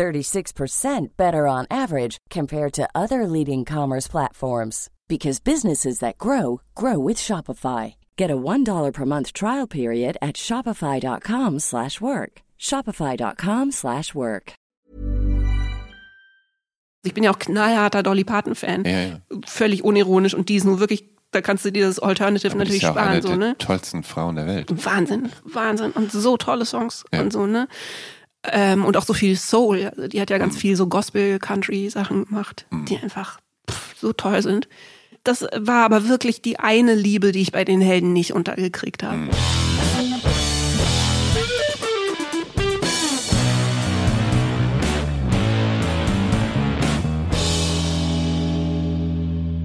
36% better on average compared to other leading commerce platforms because businesses that grow grow with Shopify. Get a $1 per month trial period at shopify.com/work. shopify.com/work. Ich bin ja auch knallharter Dolly Parton Fan. Ja, ja. Völlig unironisch und die ist nur wirklich da kannst du dir das Alternative Aber natürlich ist ja auch sparen eine so, der ne? tollsten Frauen der Welt. Wahnsinn, Wahnsinn und so tolle Songs Ja. und so, ne? Ähm, und auch so viel Soul. Also die hat ja ganz viel so Gospel, Country Sachen gemacht, die einfach pff, so toll sind. Das war aber wirklich die eine Liebe, die ich bei den Helden nicht untergekriegt habe.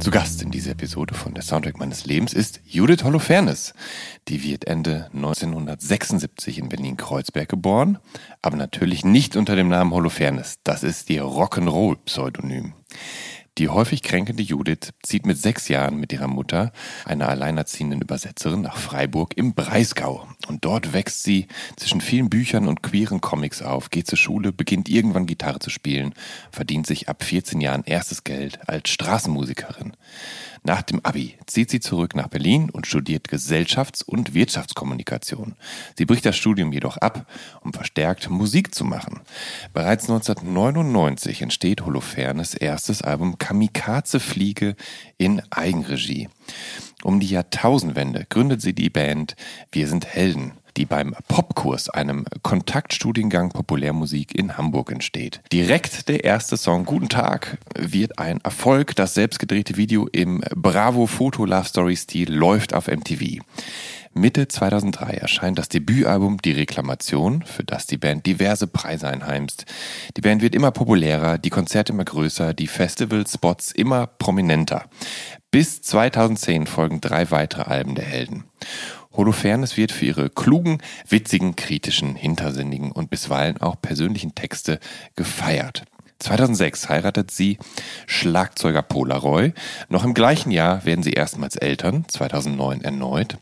Zu Gast in dieser Episode von der Soundtrack meines Lebens ist Judith Holofernes. Die wird Ende 1976 in Berlin-Kreuzberg geboren, aber natürlich nicht unter dem Namen Holofernes. Das ist ihr Rock'n'Roll-Pseudonym. Die häufig kränkende Judith zieht mit sechs Jahren mit ihrer Mutter, einer alleinerziehenden Übersetzerin, nach Freiburg im Breisgau. Und dort wächst sie zwischen vielen Büchern und queeren Comics auf, geht zur Schule, beginnt irgendwann Gitarre zu spielen, verdient sich ab 14 Jahren erstes Geld als Straßenmusikerin. Nach dem Abi zieht sie zurück nach Berlin und studiert Gesellschafts- und Wirtschaftskommunikation. Sie bricht das Studium jedoch ab, um verstärkt Musik zu machen. Bereits 1999 entsteht Holofernes erstes Album Kamikaze Fliege in Eigenregie. Um die Jahrtausendwende gründet sie die Band Wir sind Helden, die beim Popkurs, einem Kontaktstudiengang Populärmusik in Hamburg entsteht. Direkt der erste Song Guten Tag wird ein Erfolg. Das selbstgedrehte Video im Bravo Foto Love Story Stil läuft auf MTV. Mitte 2003 erscheint das Debütalbum Die Reklamation, für das die Band diverse Preise einheimst. Die Band wird immer populärer, die Konzerte immer größer, die Festivalspots immer prominenter. Bis 2010 folgen drei weitere Alben der Helden. Holofernes wird für ihre klugen, witzigen, kritischen, hintersinnigen und bisweilen auch persönlichen Texte gefeiert. 2006 heiratet sie Schlagzeuger Polaroy. Noch im gleichen Jahr werden sie erstmals Eltern, 2009 erneut.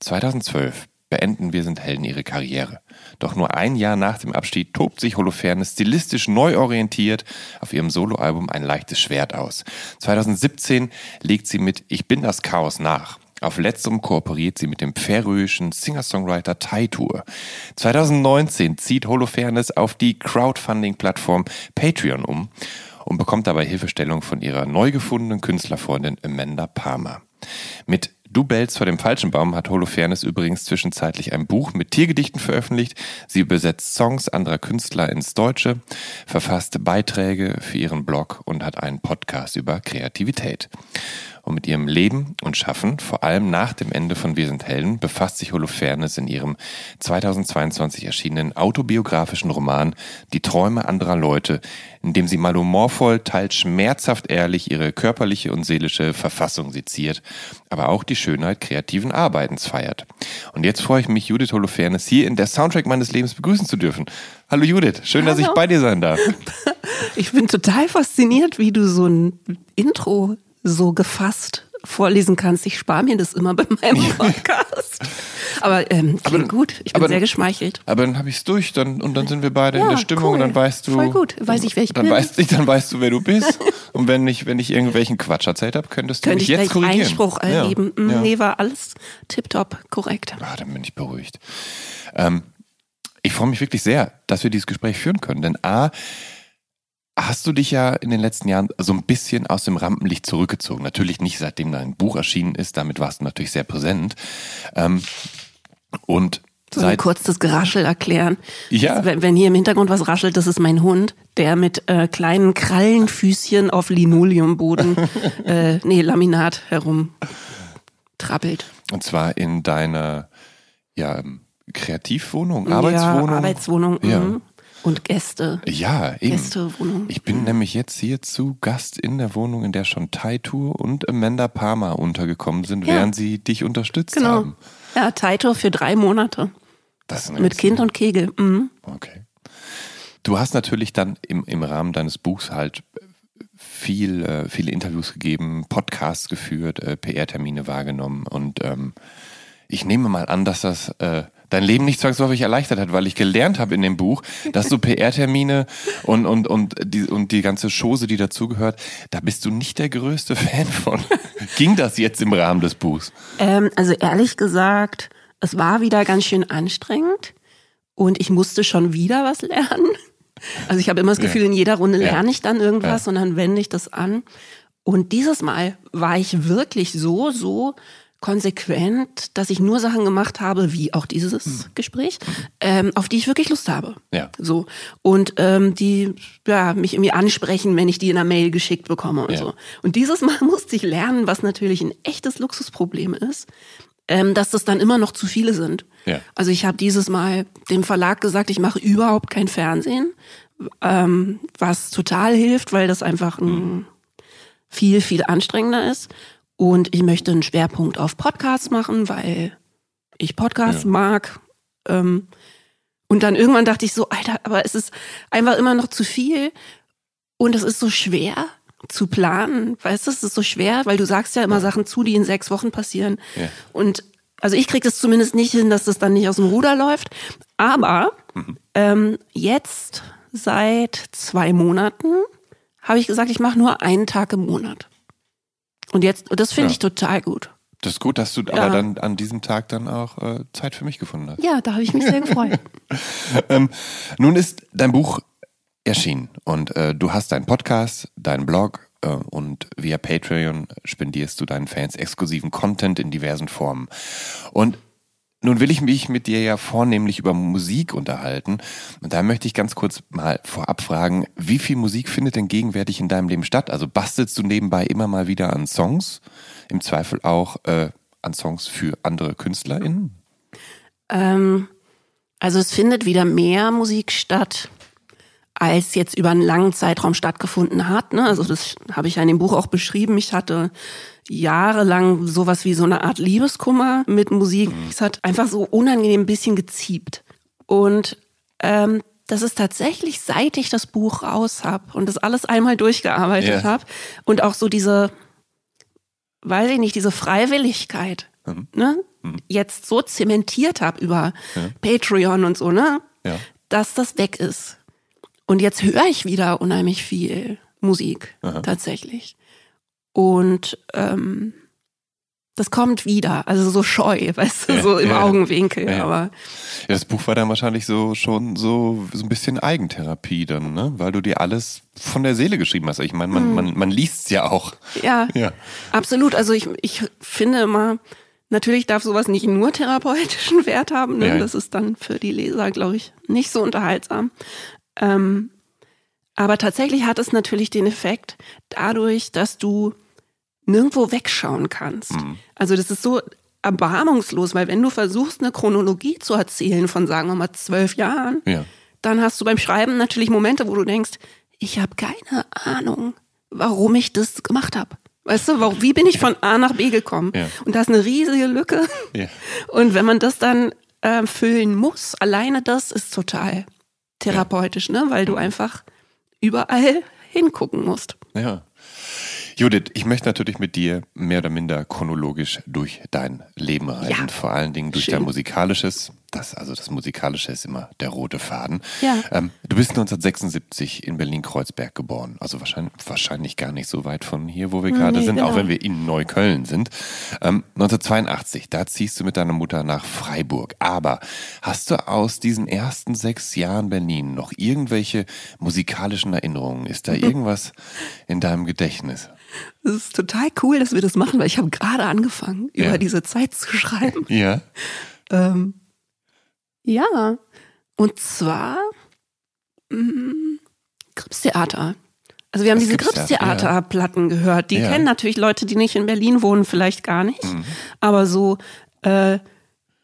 2012 beenden Wir sind Helden ihre Karriere. Doch nur ein Jahr nach dem Abschied tobt sich Holofernes stilistisch neu orientiert auf ihrem Soloalbum Ein leichtes Schwert aus. 2017 legt sie mit Ich bin das Chaos nach. Auf letzterem kooperiert sie mit dem färöischen Singer-Songwriter Taitour. 2019 zieht Holofernes auf die Crowdfunding-Plattform Patreon um und bekommt dabei Hilfestellung von ihrer neu gefundenen Künstlerfreundin Amanda Palmer. Mit Du bellst vor dem falschen Baum hat Holofernes übrigens zwischenzeitlich ein Buch mit Tiergedichten veröffentlicht. Sie übersetzt Songs anderer Künstler ins Deutsche, verfasst Beiträge für ihren Blog und hat einen Podcast über Kreativität. Und mit ihrem Leben und Schaffen, vor allem nach dem Ende von Wir sind Helden, befasst sich Holofernes in ihrem 2022 erschienenen autobiografischen Roman Die Träume anderer Leute, in dem sie mal humorvoll, teils schmerzhaft ehrlich ihre körperliche und seelische Verfassung seziert, aber auch die Schönheit kreativen Arbeitens feiert. Und jetzt freue ich mich, Judith Holofernes hier in der Soundtrack meines Lebens begrüßen zu dürfen. Hallo Judith, schön, dass ich Hallo. bei dir sein darf. Ich bin total fasziniert, wie du so ein Intro so gefasst vorlesen kannst. Ich spare mir das immer bei meinem Podcast. Aber ähm, klingt Aber- gut. Ich bin aber- sehr geschmeichelt. Aber dann habe ich es durch, dann und dann sind wir beide in Ja, der Stimmung cool. und dann weißt du. Voll gut. Weiß ich, wer ich dann bin. Weißt, dann weißt du, wer du bist. und wenn ich, wenn ich irgendwelchen Quatsch erzählt habe, könntest du Könnte mich ich jetzt korrigieren. Einspruch erheben. Ja, Mm, ja. Nee, war alles tipptopp korrekt. Ah, dann bin ich beruhigt. Ähm, ich freue mich wirklich sehr, dass wir dieses Gespräch führen können. Denn A, hast du dich ja in den letzten Jahren so ein bisschen aus dem Rampenlicht zurückgezogen. Natürlich nicht, seitdem dein Buch erschienen ist, damit warst du natürlich sehr präsent. Ähm, und ich seit, kurz das Geraschel erklären? Ja. Wenn, wenn hier im Hintergrund was raschelt, das ist mein Hund, der mit äh, kleinen Krallenfüßchen auf Linoleumboden, äh, nee, Laminat herum trappelt. und zwar in deiner ja, ähm, Kreativwohnung, Arbeitswohnung. Ja, Arbeitswohnung. Ja. Mhm. Und Gäste. Ja, eben. Gästewohnung. Ich bin nämlich jetzt hier zu Gast in der Wohnung, in der schon Taito und Amanda Palmer untergekommen sind, Ja. während sie dich unterstützt Genau. haben. Ja, Taito für drei Monate. Das ist Mit Kind und Kegel. Mhm. Okay. Du hast natürlich dann im, im Rahmen deines Buchs halt viel, äh, viele Interviews gegeben, Podcasts geführt, äh, PR-Termine wahrgenommen und ähm, ich nehme mal an, dass das äh, dein Leben nicht zwangsläufig erleichtert hat, weil ich gelernt habe in dem Buch, dass du PR-Termine und, und, und, die, und die ganze Chose, die dazugehört, da bist du nicht der größte Fan von. Ging das jetzt im Rahmen des Buchs? Ähm, also ehrlich gesagt, es war wieder ganz schön anstrengend und ich musste schon wieder was lernen. Also ich habe immer das Gefühl, Ja. in jeder Runde lerne ich dann irgendwas Ja. und dann wende ich das an. Und dieses Mal war ich wirklich so, so konsequent, dass ich nur Sachen gemacht habe, wie auch dieses Gespräch, ähm, auf die ich wirklich Lust habe. Ja. So. Und ähm, die ja, mich irgendwie ansprechen, wenn ich die in einer Mail geschickt bekomme und Ja. so. Und dieses Mal musste ich lernen, was natürlich ein echtes Luxusproblem ist, ähm, dass das dann immer noch zu viele sind. Ja. Also ich habe dieses Mal dem Verlag gesagt, ich mache überhaupt kein Fernsehen, ähm, was total hilft, weil das einfach ein viel, viel anstrengender ist. Und ich möchte einen Schwerpunkt auf Podcasts machen, weil ich Podcasts Ja. mag. Ähm, und dann irgendwann dachte ich so, Alter, aber es ist einfach immer noch zu viel und es ist so schwer zu planen. Weißt du, es ist so schwer, weil du sagst ja immer Sachen zu, die in sechs Wochen passieren. Ja. Und also ich kriege es zumindest nicht hin, dass das dann nicht aus dem Ruder läuft. Aber ähm, jetzt seit zwei Monaten habe ich gesagt, ich mache nur einen Tag im Monat. Und jetzt, das finde Ja. ich total gut. Das ist gut, dass du Ja. aber dann an diesem Tag dann auch äh, Zeit für mich gefunden hast. Ja, da habe ich mich sehr gefreut. Ähm, nun ist dein Buch erschienen und äh, du hast deinen Podcast, deinen Blog äh, und via Patreon spendierst du deinen Fans exklusiven Content in diversen Formen. Und nun will ich mich mit dir ja vornehmlich über Musik unterhalten. Und da möchte ich ganz kurz mal vorab fragen, wie viel Musik findet denn gegenwärtig in deinem Leben statt? Also bastelst du nebenbei immer mal wieder an Songs? Im Zweifel auch äh, an Songs für andere KünstlerInnen? Ähm, also es findet wieder mehr Musik statt, als jetzt über einen langen Zeitraum stattgefunden hat. Ne? Also das habe ich ja in dem Buch auch beschrieben. Ich hatte jahrelang sowas wie so eine Art Liebeskummer mit Musik. Es hat einfach so unangenehm ein bisschen geziebt. Und ähm, das ist tatsächlich, seit ich das Buch raus habe und das alles einmal durchgearbeitet Ja. habe und auch so diese, weiß ich nicht, diese Freiwilligkeit, ne, jetzt so zementiert habe über Patreon und so, ne, Ja. dass das weg ist. Und jetzt höre ich wieder unheimlich viel Musik, tatsächlich. Und ähm, das kommt wieder, also so scheu, weißt du, Ja, so im ja. Augenwinkel. Ja. Aber das Buch war dann wahrscheinlich so schon so, so ein bisschen Eigentherapie dann, ne? Weil du dir alles von der Seele geschrieben hast. Ich meine, man, man, man liest es ja auch. ja, Ja. absolut. Also ich, ich finde immer, natürlich darf sowas nicht nur therapeutischen Wert haben. Ne? Das ist dann für die Leser, glaube ich, nicht so unterhaltsam. Ähm, aber tatsächlich hat es natürlich den Effekt, dadurch, dass du nirgendwo wegschauen kannst. Also das ist so erbarmungslos, weil wenn du versuchst, eine Chronologie zu erzählen von, sagen wir mal, zwölf Jahren, Ja. dann hast du beim Schreiben natürlich Momente, wo du denkst, ich habe keine Ahnung, warum ich das gemacht habe. Weißt du, warum, wie bin ich von A nach B gekommen? Ja. Und da ist eine riesige Lücke. Ja. Und wenn man das dann äh, füllen muss, alleine das ist total therapeutisch, ne? weil du einfach überall hingucken musst. Ja. Judith, ich möchte natürlich mit dir mehr oder minder chronologisch durch dein Leben reisen. Ja. Vor allen Dingen durch Schön. dein musikalisches. Das, also das Musikalische ist immer der rote Faden. Ja. Ähm, du bist 1976 in Berlin-Kreuzberg geboren. Also wahrscheinlich, wahrscheinlich gar nicht so weit von hier, wo wir gerade Nee, sind, auch genau. wenn wir in Neukölln sind. Ähm, 1982, da ziehst du mit deiner Mutter nach Freiburg. Aber hast du aus diesen ersten sechs Jahren Berlin noch irgendwelche musikalischen Erinnerungen? Ist da irgendwas in deinem Gedächtnis? Es ist total cool, dass wir das machen, weil ich habe gerade angefangen, Ja. über diese Zeit zu schreiben. Ja. Ähm, ja, und zwar mm, Gripstheater. Also wir haben Das diese Gripstheater, Gripstheaterplatten gehört. Die Ja. kennen natürlich Leute, die nicht in Berlin wohnen, vielleicht gar nicht. Mhm. Aber so äh,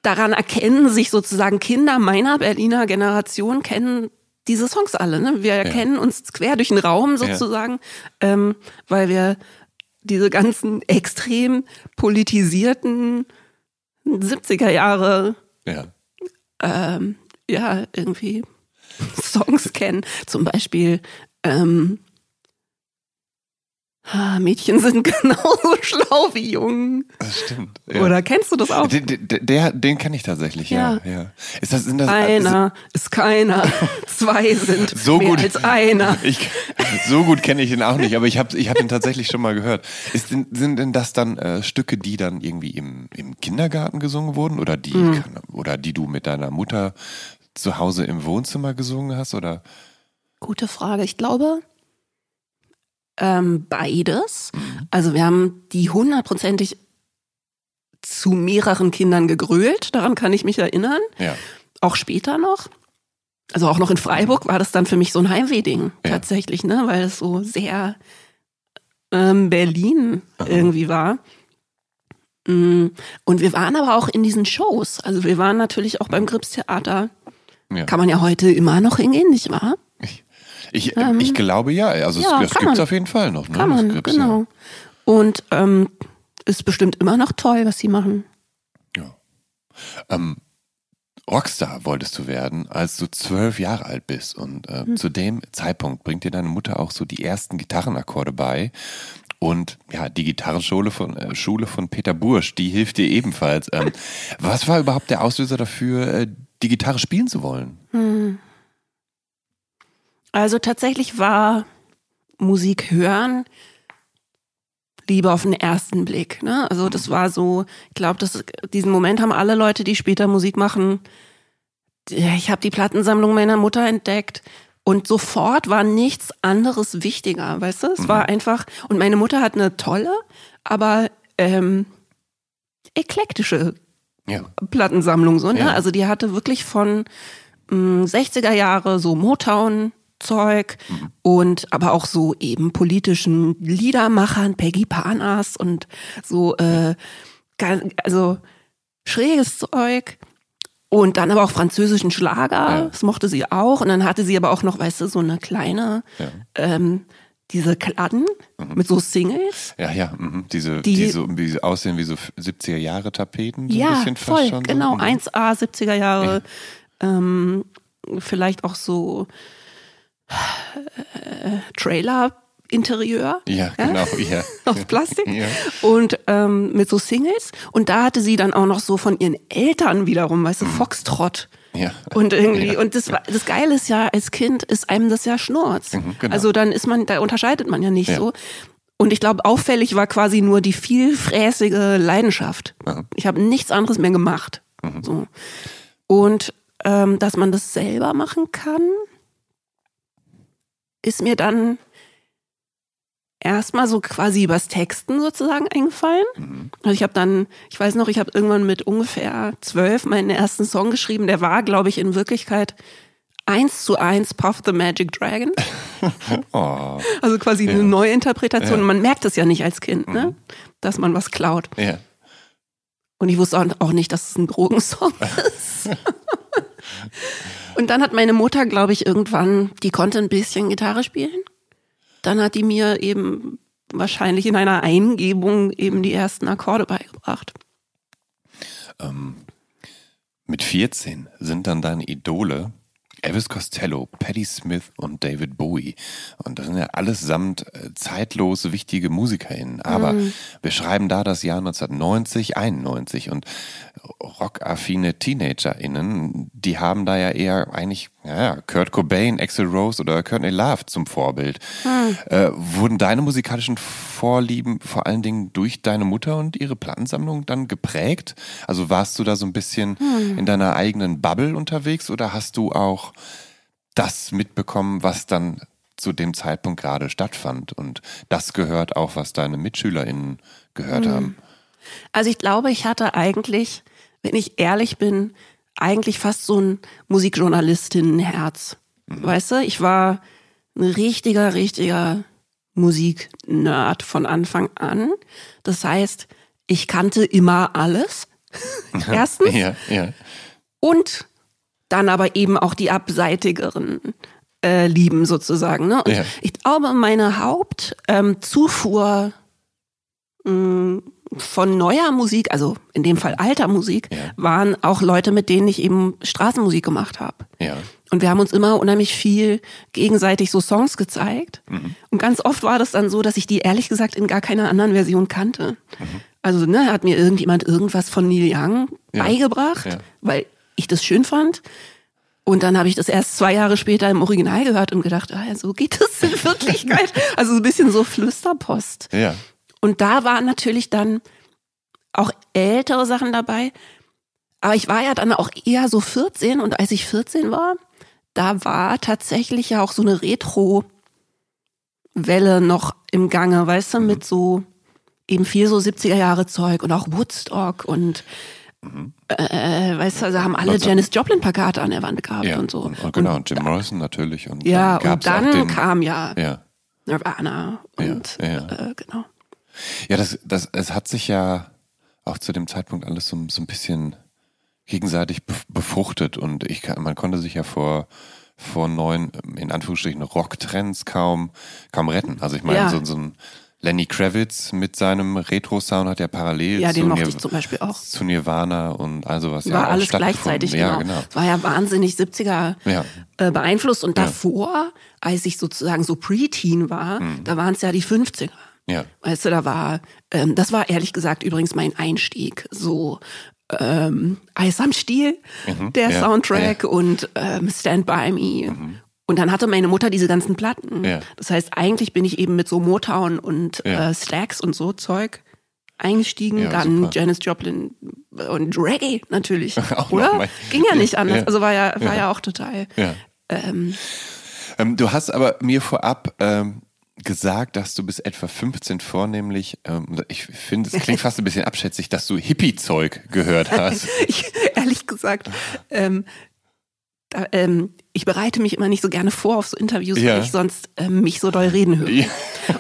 daran erkennen sich sozusagen Kinder meiner Berliner Generation kennen diese Songs alle. Ne? Wir erkennen uns quer durch den Raum sozusagen, ähm, weil wir diese ganzen extrem politisierten 70er Jahre Ja. Ähm, ja, irgendwie Songs kennen. Zum Beispiel ähm, Mädchen sind genauso schlau wie Jungen. Das stimmt. Ja. Oder kennst du das auch? Den, den, der, den kann ich tatsächlich, ja. Ja. ja. Ist das, sind das, Einer ist keiner, zwei sind So mehr gut. als einer. Ich, so gut kenne ich ihn auch nicht, aber ich habe ich hab ihn tatsächlich schon mal gehört. Ist denn, sind denn das dann äh, Stücke, die dann irgendwie im, im Kindergarten gesungen wurden oder die, Hm. kann, oder die du mit deiner Mutter zu Hause im Wohnzimmer gesungen hast? Oder? Gute Frage. Ich glaube, ähm, beides. Also wir haben die hundertprozentig zu mehreren Kindern gegrölt. Daran kann ich mich erinnern. Ja. Auch später noch. Also auch noch in Freiburg war das dann für mich so ein Heimwehding Ja. tatsächlich, ne? Weil es so sehr ähm, Berlin irgendwie war. Mm, Und wir waren aber auch in diesen Shows. Also wir waren natürlich auch beim Gripstheater. ja. Kann man ja heute immer noch hingehen, nicht wahr? Ich, Ähm, ich glaube ja, also ja, es, das gibt es auf jeden Fall noch. Ne? Kann man, genau. Und ähm, ist bestimmt immer noch toll, was sie machen. Ja. Ja. Ähm, Rockstar wolltest du werden, als du zwölf Jahre alt bist. Und äh, Hm. zu dem Zeitpunkt bringt dir deine Mutter auch so die ersten Gitarrenakkorde bei. Und ja, die Gitarrenschule von, äh, Schule von Peter Bursch, die hilft dir ebenfalls. Ähm, was war überhaupt der Auslöser dafür, äh, die Gitarre spielen zu wollen? Also tatsächlich war Musik hören Liebe auf den ersten Blick. Ne? Also das war so, ich glaube, diesen Moment haben alle Leute, die später Musik machen. Ich habe die Plattensammlung meiner Mutter entdeckt und sofort war nichts anderes wichtiger, weißt du? Es war einfach, und meine Mutter hat eine tolle, aber ähm, eklektische Ja. Plattensammlung so, ne? Ja. Also die hatte wirklich von mh, 60er Jahre so Motown Zeug und aber auch so eben politischen Liedermachern, Peggy Panas und so äh, also schräges Zeug und dann aber auch französischen Schlager, Ja. das mochte sie auch und dann hatte sie aber auch noch, weißt du, so eine kleine Ja. ähm, diese Kladden mit so Singles. Ja, ja, mhm. diese, Die- die, so wie, aussehen wie so 70er Jahre Tapeten, so ein ja, bisschen fast voll, schon. genau, so. Mhm. 1A, 70er Jahre, ähm, vielleicht auch so äh, Trailer-Interieur Ja, genau, ja. aus Plastik Ja. und ähm, mit so Singles und da hatte sie dann auch noch so von ihren Eltern wiederum, weißt du, Foxtrott. Ja. Und irgendwie, Mhm. Ja. und das, war- das Geile ist ja, als Kind ist einem das ja Schnurz. Mhm, genau. Also dann ist man, da unterscheidet man ja nicht Ja. so. Und ich glaube, auffällig war quasi nur die vielfräßige Leidenschaft. Ja. Ich habe nichts anderes mehr gemacht. So. Und ähm, dass man das selber machen kann, ist mir dann erstmal so quasi übers Texten sozusagen eingefallen. Also ich habe dann, ich weiß noch, ich habe irgendwann mit ungefähr zwölf meinen ersten Song geschrieben. Der war, glaube ich, in Wirklichkeit eins zu eins Puff the Magic Dragon. Oh, Also quasi eine Ja. neue Interpretation. Ja. Mhm. Man merkt es ja nicht als Kind, ne? dass man was klaut. ja. Und ich wusste auch nicht, dass es ein Drogensong ist. Und dann hat meine Mutter, glaube ich, irgendwann, die konnte ein bisschen Gitarre spielen. Dann hat die mir eben wahrscheinlich in einer Eingebung eben die ersten Akkorde beigebracht. Ähm, mit 14 sind dann deine Idole Elvis Costello, Patti Smith und David Bowie. Und das sind ja allesamt äh, zeitlose, wichtige MusikerInnen. Aber Mhm. wir schreiben da das Jahr 1990, 91 und rockaffine TeenagerInnen, die haben da ja eher eigentlich, ja, Kurt Cobain, Axel Rose oder Courtney Love zum Vorbild. Äh, wurden deine musikalischen Vorlieben vor allen Dingen durch deine Mutter und ihre Plattensammlung dann geprägt? Also warst du da so ein bisschen in deiner eigenen Bubble unterwegs oder hast du auch das mitbekommen, was dann zu dem Zeitpunkt gerade stattfand und das gehört auch, was deine MitschülerInnen gehört haben? Also ich glaube, ich hatte eigentlich, wenn ich ehrlich bin, eigentlich fast so ein Musikjournalistinnenherz. Weißt du, ich war ein richtiger, richtiger Musiknerd von Anfang an. Das heißt, ich kannte immer alles. Erstens. Ja, ja. Und dann aber eben auch die abseitigeren äh, Lieben sozusagen. Ne? Und Ja. ich glaube, meine Hauptzufuhr ähm, mh, von neuer Musik, also in dem Fall alter Musik, Ja. waren auch Leute, mit denen ich eben Straßenmusik gemacht habe. Ja. Und wir haben uns immer unheimlich viel gegenseitig so Songs gezeigt. Mhm. Und ganz oft war das dann so, dass ich die ehrlich gesagt in gar keiner anderen Version kannte. Mhm. Also ne, hat mir irgendjemand irgendwas von Neil Young Ja. beigebracht, weil ich das schön fand. Und dann habe ich das erst zwei Jahre später im Original gehört und gedacht, ah, so geht das in Wirklichkeit. also so ein bisschen so Flüsterpost. Ja. Und da waren natürlich dann auch ältere Sachen dabei. Aber ich war ja dann auch eher so 14 und als ich 14 war, da war tatsächlich ja auch so eine Retro-Welle noch im Gange, weißt du, mit so eben viel so 70er Jahre Zeug und auch Woodstock und äh, weißt du, also haben alle Janis Joplin Plakate an der Wand gehabt ja. und so. Und, und genau, und Jim Morrison natürlich. Und Ja, dann und dann den, kam ja Ja. Nirvana und ja. Äh, genau. Ja, das, das, es hat sich ja auch zu dem Zeitpunkt alles so, so ein bisschen gegenseitig bef- befruchtet und ich man konnte sich ja vor, vor neuen, in Anführungsstrichen, Rocktrends kaum, kaum retten. Also ich meine, Ja. so, so ein Lenny Kravitz mit seinem Retro-Sound hat ja parallel Ja, zu, den mochte Nir ich zum Beispiel auch. zu Nirvana und all sowas ja war auch alles gleichzeitig, Ja, genau. genau. Es war ja wahnsinnig 70er Ja. äh, beeinflusst. Und Ja. davor, als ich sozusagen so Preteen war, Hm. da waren es ja die 50er. Ja. Weißt du, da war, ähm, das war ehrlich gesagt übrigens mein Einstieg. So ähm, Eis am Stiel, der Mhm. ja, Soundtrack und ähm, Stand By Me. Und dann hatte meine Mutter diese ganzen Platten. Ja. Das heißt, eigentlich bin ich eben mit so Motown und Ja. äh, Stacks und so Zeug eingestiegen. Ja, dann super. Janis Joplin und Reggae natürlich. Oder? Ging ja nicht anders. Ja. Also war ja, war ja. auch total. Ja. Ähm, Ähm, du hast aber mir vorab ähm, gesagt, dass du bis etwa 15 vornehmlich, ähm, ich finde, es klingt fast ein bisschen abschätzig, dass du Hippie-Zeug gehört hast. ich, ehrlich gesagt, ähm, da, ähm, ich bereite mich immer nicht so gerne vor auf so Interviews, Ja. weil ich sonst ähm, mich so doll reden höre. Ja.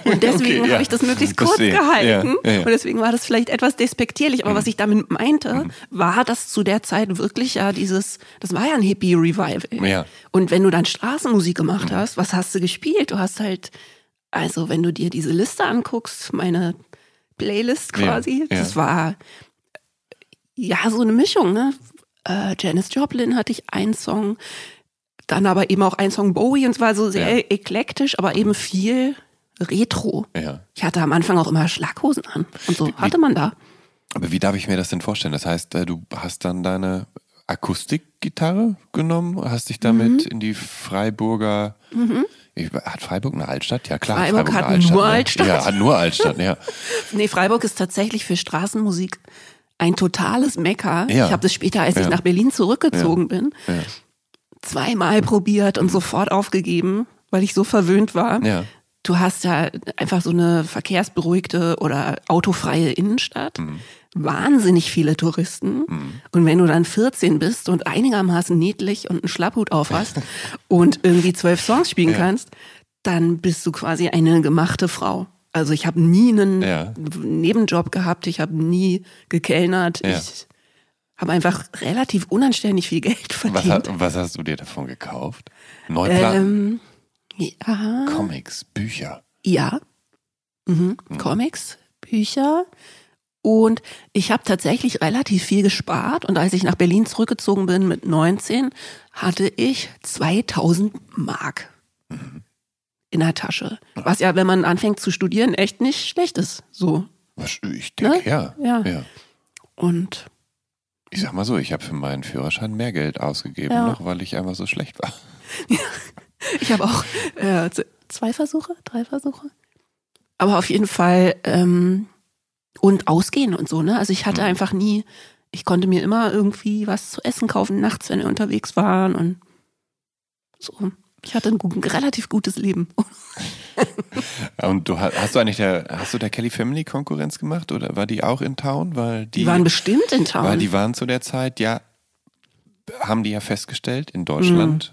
Und deswegen Okay, ja. habe ich das möglichst kurz Verstehe. gehalten. Und deswegen war das vielleicht etwas despektierlich. Aber was ich damit meinte, war, dass zu der Zeit wirklich ja dieses, das war ja ein Hippie-Revival. Und wenn du dann Straßenmusik gemacht hast, was hast du gespielt? Du hast halt, also wenn du dir diese Liste anguckst, meine Playlist Ja, quasi, ja. das war ja so eine Mischung, ne? Äh, Janis Joplin hatte ich einen Song, dann aber eben auch ein Song Bowie und es war so sehr Ja. eklektisch, aber eben viel Retro. Ja. Ich hatte am Anfang auch immer Schlaghosen an und so hatte man da. Aber wie darf ich mir das denn vorstellen? Das heißt, äh, du hast dann deine Akustikgitarre genommen, hast dich damit Mhm. in die Freiburger. Ich, hat Freiburg eine Altstadt? Ja klar. Freiburg hat eine nur ne? Altstadt. Ja, hat nur Altstadt, ja. Nee, Freiburg ist tatsächlich für Straßenmusik ein totales Mecker. Ja. Ich habe das später, als Ja. ich nach Berlin zurückgezogen bin, Ja. zweimal probiert und sofort aufgegeben, weil ich so verwöhnt war. Ja. Du hast ja einfach so eine verkehrsberuhigte oder autofreie Innenstadt. Mhm. Wahnsinnig viele Touristen. Und wenn du dann 14 bist und einigermaßen niedlich und einen Schlapphut auf hast und irgendwie zwölf Songs spielen kannst, dann bist du quasi eine gemachte Frau. Also ich habe nie einen Ja. Nebenjob gehabt, ich habe nie gekellnert. Ja. Ich habe einfach relativ unanständig viel Geld Was, verdient. hat, was hast du dir davon gekauft? Neuplatten, ähm, ja, Comics, Bücher. ja. Mhm. Comics, Bücher Und ich habe tatsächlich relativ viel gespart. Und als ich nach Berlin zurückgezogen bin mit 19, hatte ich 2000 Mark in der Tasche. Was ja, wenn man anfängt zu studieren, echt nicht schlecht ist. So. Was, ich denke, Ne? ja. Ja. ja. Und Ich sag mal so, ich habe für meinen Führerschein mehr Geld ausgegeben, Ja. noch weil ich einfach so schlecht war. ich habe auch äh, zwei Versuche, drei Versuche. Aber auf jeden Fall ähm, und ausgehen und so, ne? Also ich hatte einfach nie, ich konnte mir immer irgendwie was zu essen kaufen nachts, wenn wir unterwegs waren und so. Ich hatte ein gut, relativ gutes Leben. Und du hast, hast du eigentlich der, hast du der Kelly Family Konkurrenz gemacht oder war die auch in Town? Weil die, Die waren bestimmt in Town. weil die waren zu der Zeit, ja, haben die ja festgestellt, in Deutschland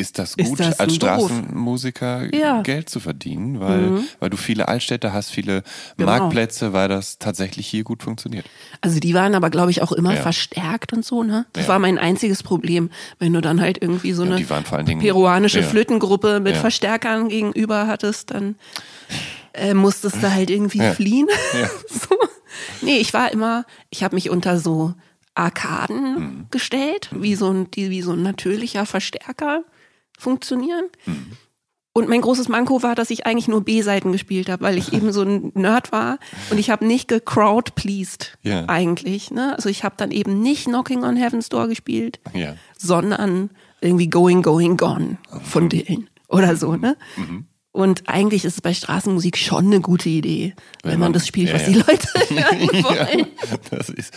ist das Ist gut, das als? Straßenmusiker Ja. Mhm. Geld zu verdienen, weil, weil du viele Altstädte hast, viele Genau. Marktplätze, weil das tatsächlich hier gut funktioniert. Also die waren aber, glaube ich, auch immer Ja. verstärkt und so, ne? Das Ja. war mein einziges Problem, wenn du dann halt irgendwie so eine Dingen peruanische. Flötengruppe mit. Verstärkern gegenüber hattest, dann äh, musstest du halt irgendwie fliehen. So. Nee, ich war immer, ich habe mich unter so Arkaden Mhm. gestellt, wie so ein, die wie so ein natürlicher Verstärker funktionieren. Mhm. Und mein großes Manko war, dass ich eigentlich nur B-Seiten gespielt habe, weil ich eben so ein Nerd war und ich habe nicht gecrowd-pleased Ja. eigentlich. Ne? Also ich habe dann eben nicht Knocking on Heaven's Door gespielt, Ja. sondern irgendwie Going, Going, Gone von Dylan oder so. Ne? Mhm. Und eigentlich ist es bei Straßenmusik schon eine gute Idee, wenn, man, man- das spielt, ja, was ja. die Leute hören wollen. das ist,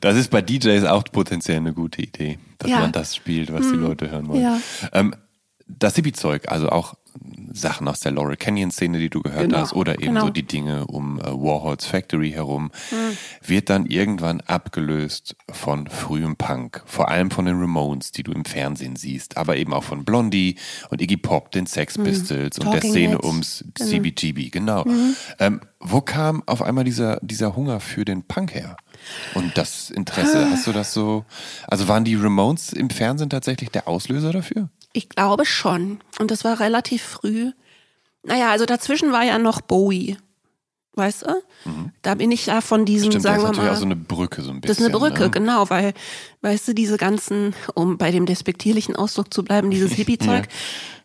das ist bei DJs auch potenziell eine gute Idee, dass Ja. Hm. man das spielt, was die Leute hören wollen. Ja. Ähm, das Hippie-Zeug, also auch Sachen aus der Laurel Canyon-Szene, die du gehört Genau, hast, oder eben genau. so die Dinge um äh, Warhols Factory herum, Hm. wird dann irgendwann abgelöst von frühem Punk. Vor allem von den Ramones, die du im Fernsehen siehst, aber eben auch von Blondie und Iggy Pop, den Sex Pistols und der Hm. Talking Szene Heads. ums Genau. CBGB, genau. Ähm, wo kam auf einmal dieser, dieser Hunger für den Punk her? Und das Interesse, hast du das so, also waren die Ramones im Fernsehen tatsächlich der Auslöser dafür? Ich glaube schon. Und das war relativ früh. Naja, also dazwischen war ja noch Bowie. Weißt du? Da bin ich ja von diesem, Mhm. Stimmt, das sagen ist wir mal. auch so eine Brücke so ein bisschen. Das ist eine Brücke, ne? genau, weil, weißt du, diese ganzen, um bei dem despektierlichen Ausdruck zu bleiben, dieses Hippie-Zeug,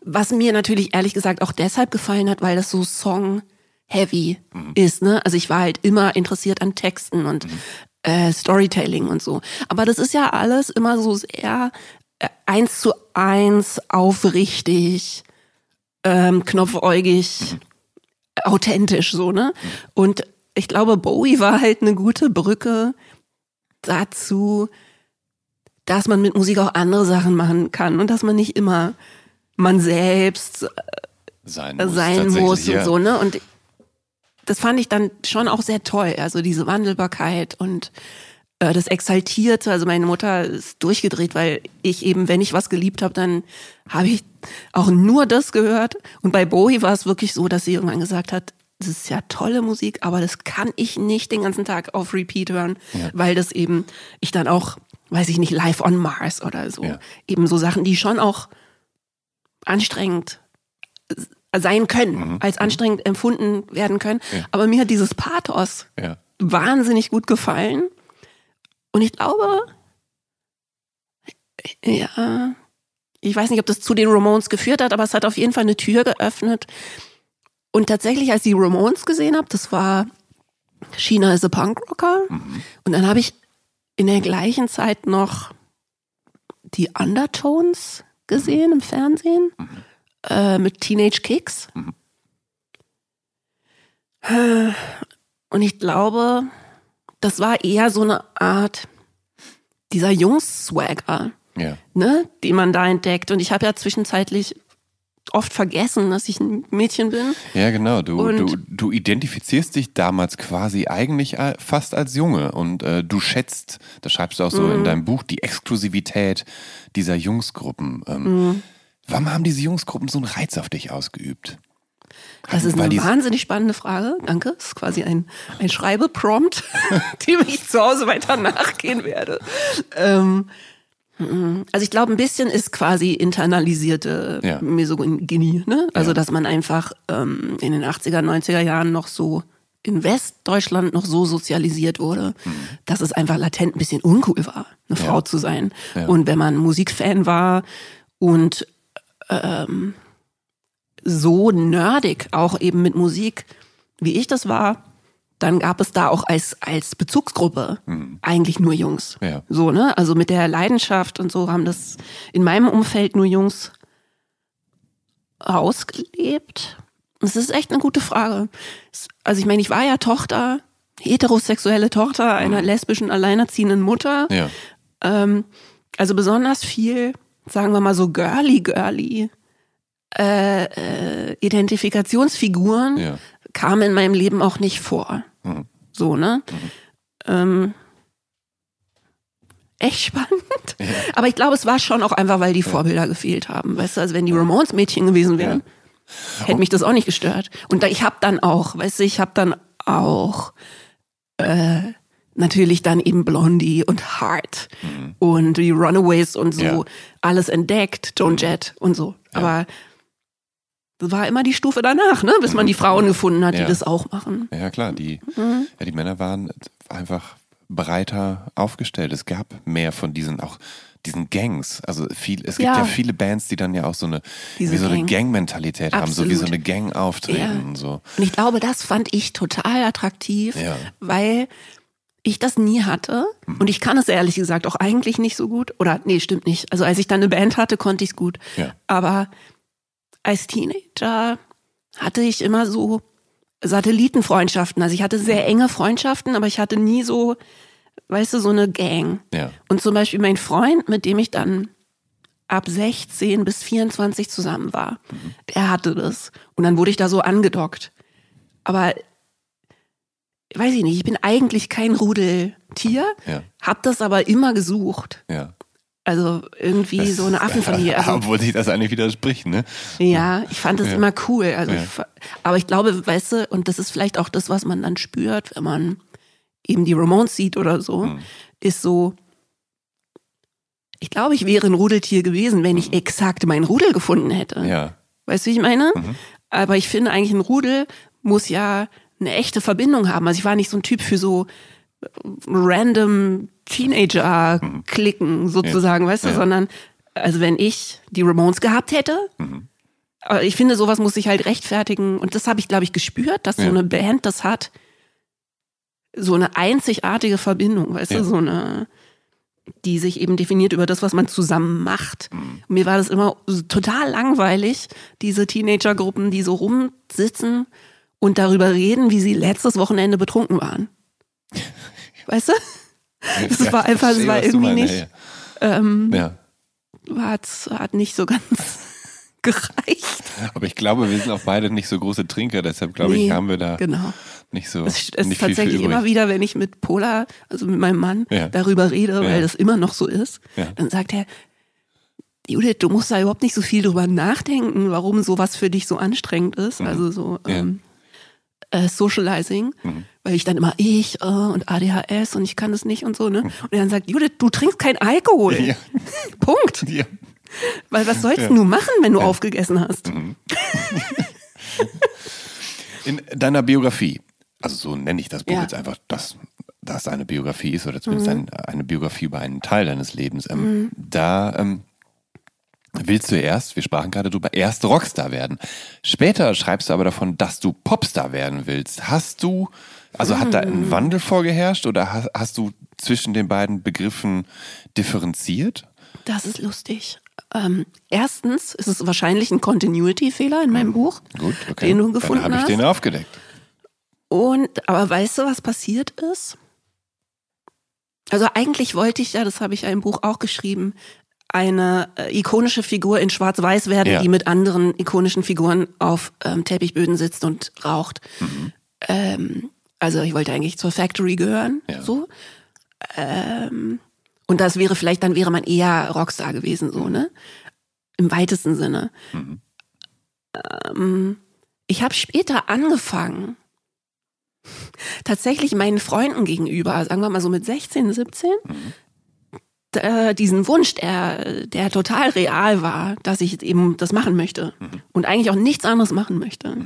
was mir natürlich ehrlich gesagt auch deshalb gefallen hat, weil das so Song-heavy Mhm. ist, ne? Also ich war halt immer interessiert an Texten und Mhm. äh, Storytelling und so. Aber das ist ja alles immer so sehr eins zu eins, aufrichtig, ähm, knopfäugig, authentisch so, ne? Und ich glaube, Bowie war halt eine gute Brücke dazu, dass man mit Musik auch andere Sachen machen kann und dass man nicht immer man selbst sein äh, muss. sein muss und so, ne? Und das fand ich dann schon auch sehr toll. Also diese Wandelbarkeit und äh, das Exaltierte. Also meine Mutter ist durchgedreht, weil ich eben, wenn ich was geliebt habe, dann habe ich auch nur das gehört. Und bei Bowie war es wirklich so, dass sie irgendwann gesagt hat, das ist ja tolle Musik, aber das kann ich nicht den ganzen Tag auf Repeat hören, weil das eben, ich dann auch, weiß ich nicht, live on Mars oder so, Ja. eben so Sachen, die schon auch anstrengend sein können, als anstrengend empfunden werden können. Ja. Aber mir hat dieses Pathos Ja. wahnsinnig gut gefallen. Und ich glaube, ja, ich weiß nicht, ob das zu den Ramones geführt hat, aber es hat auf jeden Fall eine Tür geöffnet. Und tatsächlich, als ich die Ramones gesehen habe, das war China is a Punk Rocker. Und dann habe ich in der gleichen Zeit noch die Undertones gesehen im Fernsehen äh, mit Teenage Kicks. Äh, Und ich glaube, das war eher so eine Art dieser Jungs-Swagger, ja. ne, den man da entdeckt. Und ich habe ja zwischenzeitlich oft vergessen, dass ich ein Mädchen bin. Ja, genau. Du, Und- du, du identifizierst dich damals quasi eigentlich fast als Junge und äh, du schätzt, das schreibst du auch so Mhm. in deinem Buch, die Exklusivität dieser Jungsgruppen. Ähm, Mhm. Warum haben diese Jungsgruppen so einen Reiz auf dich ausgeübt? Das ist eine wahnsinnig spannende Frage. Danke. Das ist quasi ein, ein Schreibeprompt, dem ich zu Hause weiter nachgehen werde. Ähm, mm, also ich glaube, ein bisschen ist quasi internalisierte Ja. Misogynie. Ne? Also Ja. dass man einfach ähm, in den 80er, 90er Jahren noch so in Westdeutschland noch so sozialisiert wurde, dass es einfach latent ein bisschen uncool war, eine Ja. Frau zu sein. Und wenn man Musikfan war und ähm, so nerdig auch eben mit Musik, wie ich das war, dann gab es da auch als, als Bezugsgruppe eigentlich nur Jungs. Ja. So, ne? Also mit der Leidenschaft und so haben das in meinem Umfeld nur Jungs ausgelebt. Das ist echt eine gute Frage. Also ich meine, ich war ja Tochter, heterosexuelle Tochter einer lesbischen, alleinerziehenden Mutter. Ja. Ähm, also besonders viel, sagen wir mal so girly, girly äh, äh, Identifikationsfiguren Ja. kamen in meinem Leben auch nicht vor. Mhm. So, ne? Ähm, echt spannend. Aber ich glaube, es war schon auch einfach, weil die Vorbilder gefehlt haben. Weißt du, also wenn die Ramones-Mädchen gewesen wären, hätte mich das auch nicht gestört. Und da, ich habe dann auch, weißt du, ich habe dann auch äh, natürlich dann eben Blondie und Heart und die Runaways und so Mhm. Ja. alles entdeckt, Joan Jett und so. Aber war immer die Stufe danach, ne? bis man die Frauen gefunden hat, die Ja. das auch machen. Ja, klar, die, Mhm. ja, die Männer waren einfach breiter aufgestellt. Es gab mehr von diesen auch diesen Gangs. Also viel, es gibt Ja. ja, viele Bands, die dann ja auch so eine, Diese wie so eine Gang. Gang-Mentalität haben, so wie so eine Gang auftreten und so. Und ich glaube, das fand ich total attraktiv, Ja. weil ich das nie hatte. Und ich kann es ehrlich gesagt auch eigentlich nicht so gut. Oder nee, stimmt nicht. Also als ich dann eine Band hatte, konnte ich es gut. Ja. Aber als Teenager hatte ich immer so Satellitenfreundschaften. Also ich hatte sehr enge Freundschaften, aber ich hatte nie so, weißt du, so eine Gang. Ja. Und zum Beispiel mein Freund, mit dem ich dann ab 16 bis 24 zusammen war, der hatte das. Und dann wurde ich da so angedockt. Aber weiß ich nicht, ich bin eigentlich kein Rudeltier, Ja. hab das aber immer gesucht. Ja. Also irgendwie so eine Affenfamilie. Also, Obwohl sich das eigentlich widerspricht, ne? ja, ich fand das Ja. immer cool. Also, Ja. ich aber ich glaube, weißt du, und das ist vielleicht auch das, was man dann spürt, wenn man eben die Ramones sieht oder so, Mhm. ist so, ich glaube, ich wäre ein Rudeltier gewesen, wenn ich exakt mein Rudel gefunden hätte. Mhm. Ja. Weißt du, wie ich meine? Mhm. Aber ich finde eigentlich, ein Rudel muss ja eine echte Verbindung haben. Also ich war nicht so ein Typ für so random Teenager-Klicken sozusagen, weißt du, Mhm. Ja. sondern also wenn ich die Ramones gehabt hätte, Mhm. ich finde, sowas muss sich halt rechtfertigen. Und das habe ich, glaube ich, gespürt, dass so Ja. eine Band das hat. So eine einzigartige Verbindung, weißt Ja. du, so eine, die sich eben definiert über das, was man zusammen macht. Mhm. Mir war das immer so total langweilig, diese Teenagergruppen, die so rumsitzen und darüber reden, wie sie letztes Wochenende betrunken waren. Weißt du? Ja, war einfach, verstehe, war irgendwie nicht, ähm, Ja. hat, hat nicht so ganz gereicht. ja. Aber ich glaube, wir sind auch beide nicht so große Trinker, deshalb glaube Nee, ich, haben wir da Genau. nicht so Es, es nicht ist tatsächlich viel für immer wieder, wenn ich mit Pola, also mit meinem Mann, Ja. darüber rede, weil Ja. das immer noch so ist, Ja. dann sagt er, Judith, du musst da überhaupt nicht so viel drüber nachdenken, warum sowas für dich so anstrengend ist. Also so Ja. ähm, äh, Socializing, weil ich dann immer ich äh, und ADHS und ich kann das nicht und so, ne? Und er dann sagt, Judith, du trinkst kein Alkohol. Ja. Punkt. Ja. Weil was sollst du machen, wenn du aufgegessen hast? Mhm. In deiner Biografie, also so nenne ich das Buch Ja. jetzt einfach, dass das eine Biografie ist oder zumindest Mhm. ein, eine Biografie über einen Teil deines Lebens. Ähm, Da ähm, willst du erst, wir sprachen gerade drüber, erst Rockstar werden. Später schreibst du aber davon, dass du Popstar werden willst. Hast du, also hat da ein Wandel vorgeherrscht oder hast, hast du zwischen den beiden Begriffen differenziert? Das ist lustig. Ähm, erstens ist es wahrscheinlich ein Continuity-Fehler in meinem Buch, Gut, okay. den du gefunden Dann habe ich hast. den aufgedeckt. Und, aber weißt du, was passiert ist? Also eigentlich wollte ich ja, das habe ich ja im Buch auch geschrieben, eine äh, ikonische Figur in Schwarz-Weiß werden, Ja. die mit anderen ikonischen Figuren auf ähm, Teppichböden sitzt und raucht. Mhm. Ähm, also ich wollte eigentlich zur Factory gehören, Ja. so. Ähm, und das wäre vielleicht, dann wäre man eher Rockstar gewesen, so, ne? Im weitesten Sinne. Mhm. Ähm, ich habe später angefangen, tatsächlich meinen Freunden gegenüber, sagen wir mal so mit 16, 17, äh, diesen Wunsch, der, der total real war, dass ich eben das machen möchte und eigentlich auch nichts anderes machen möchte,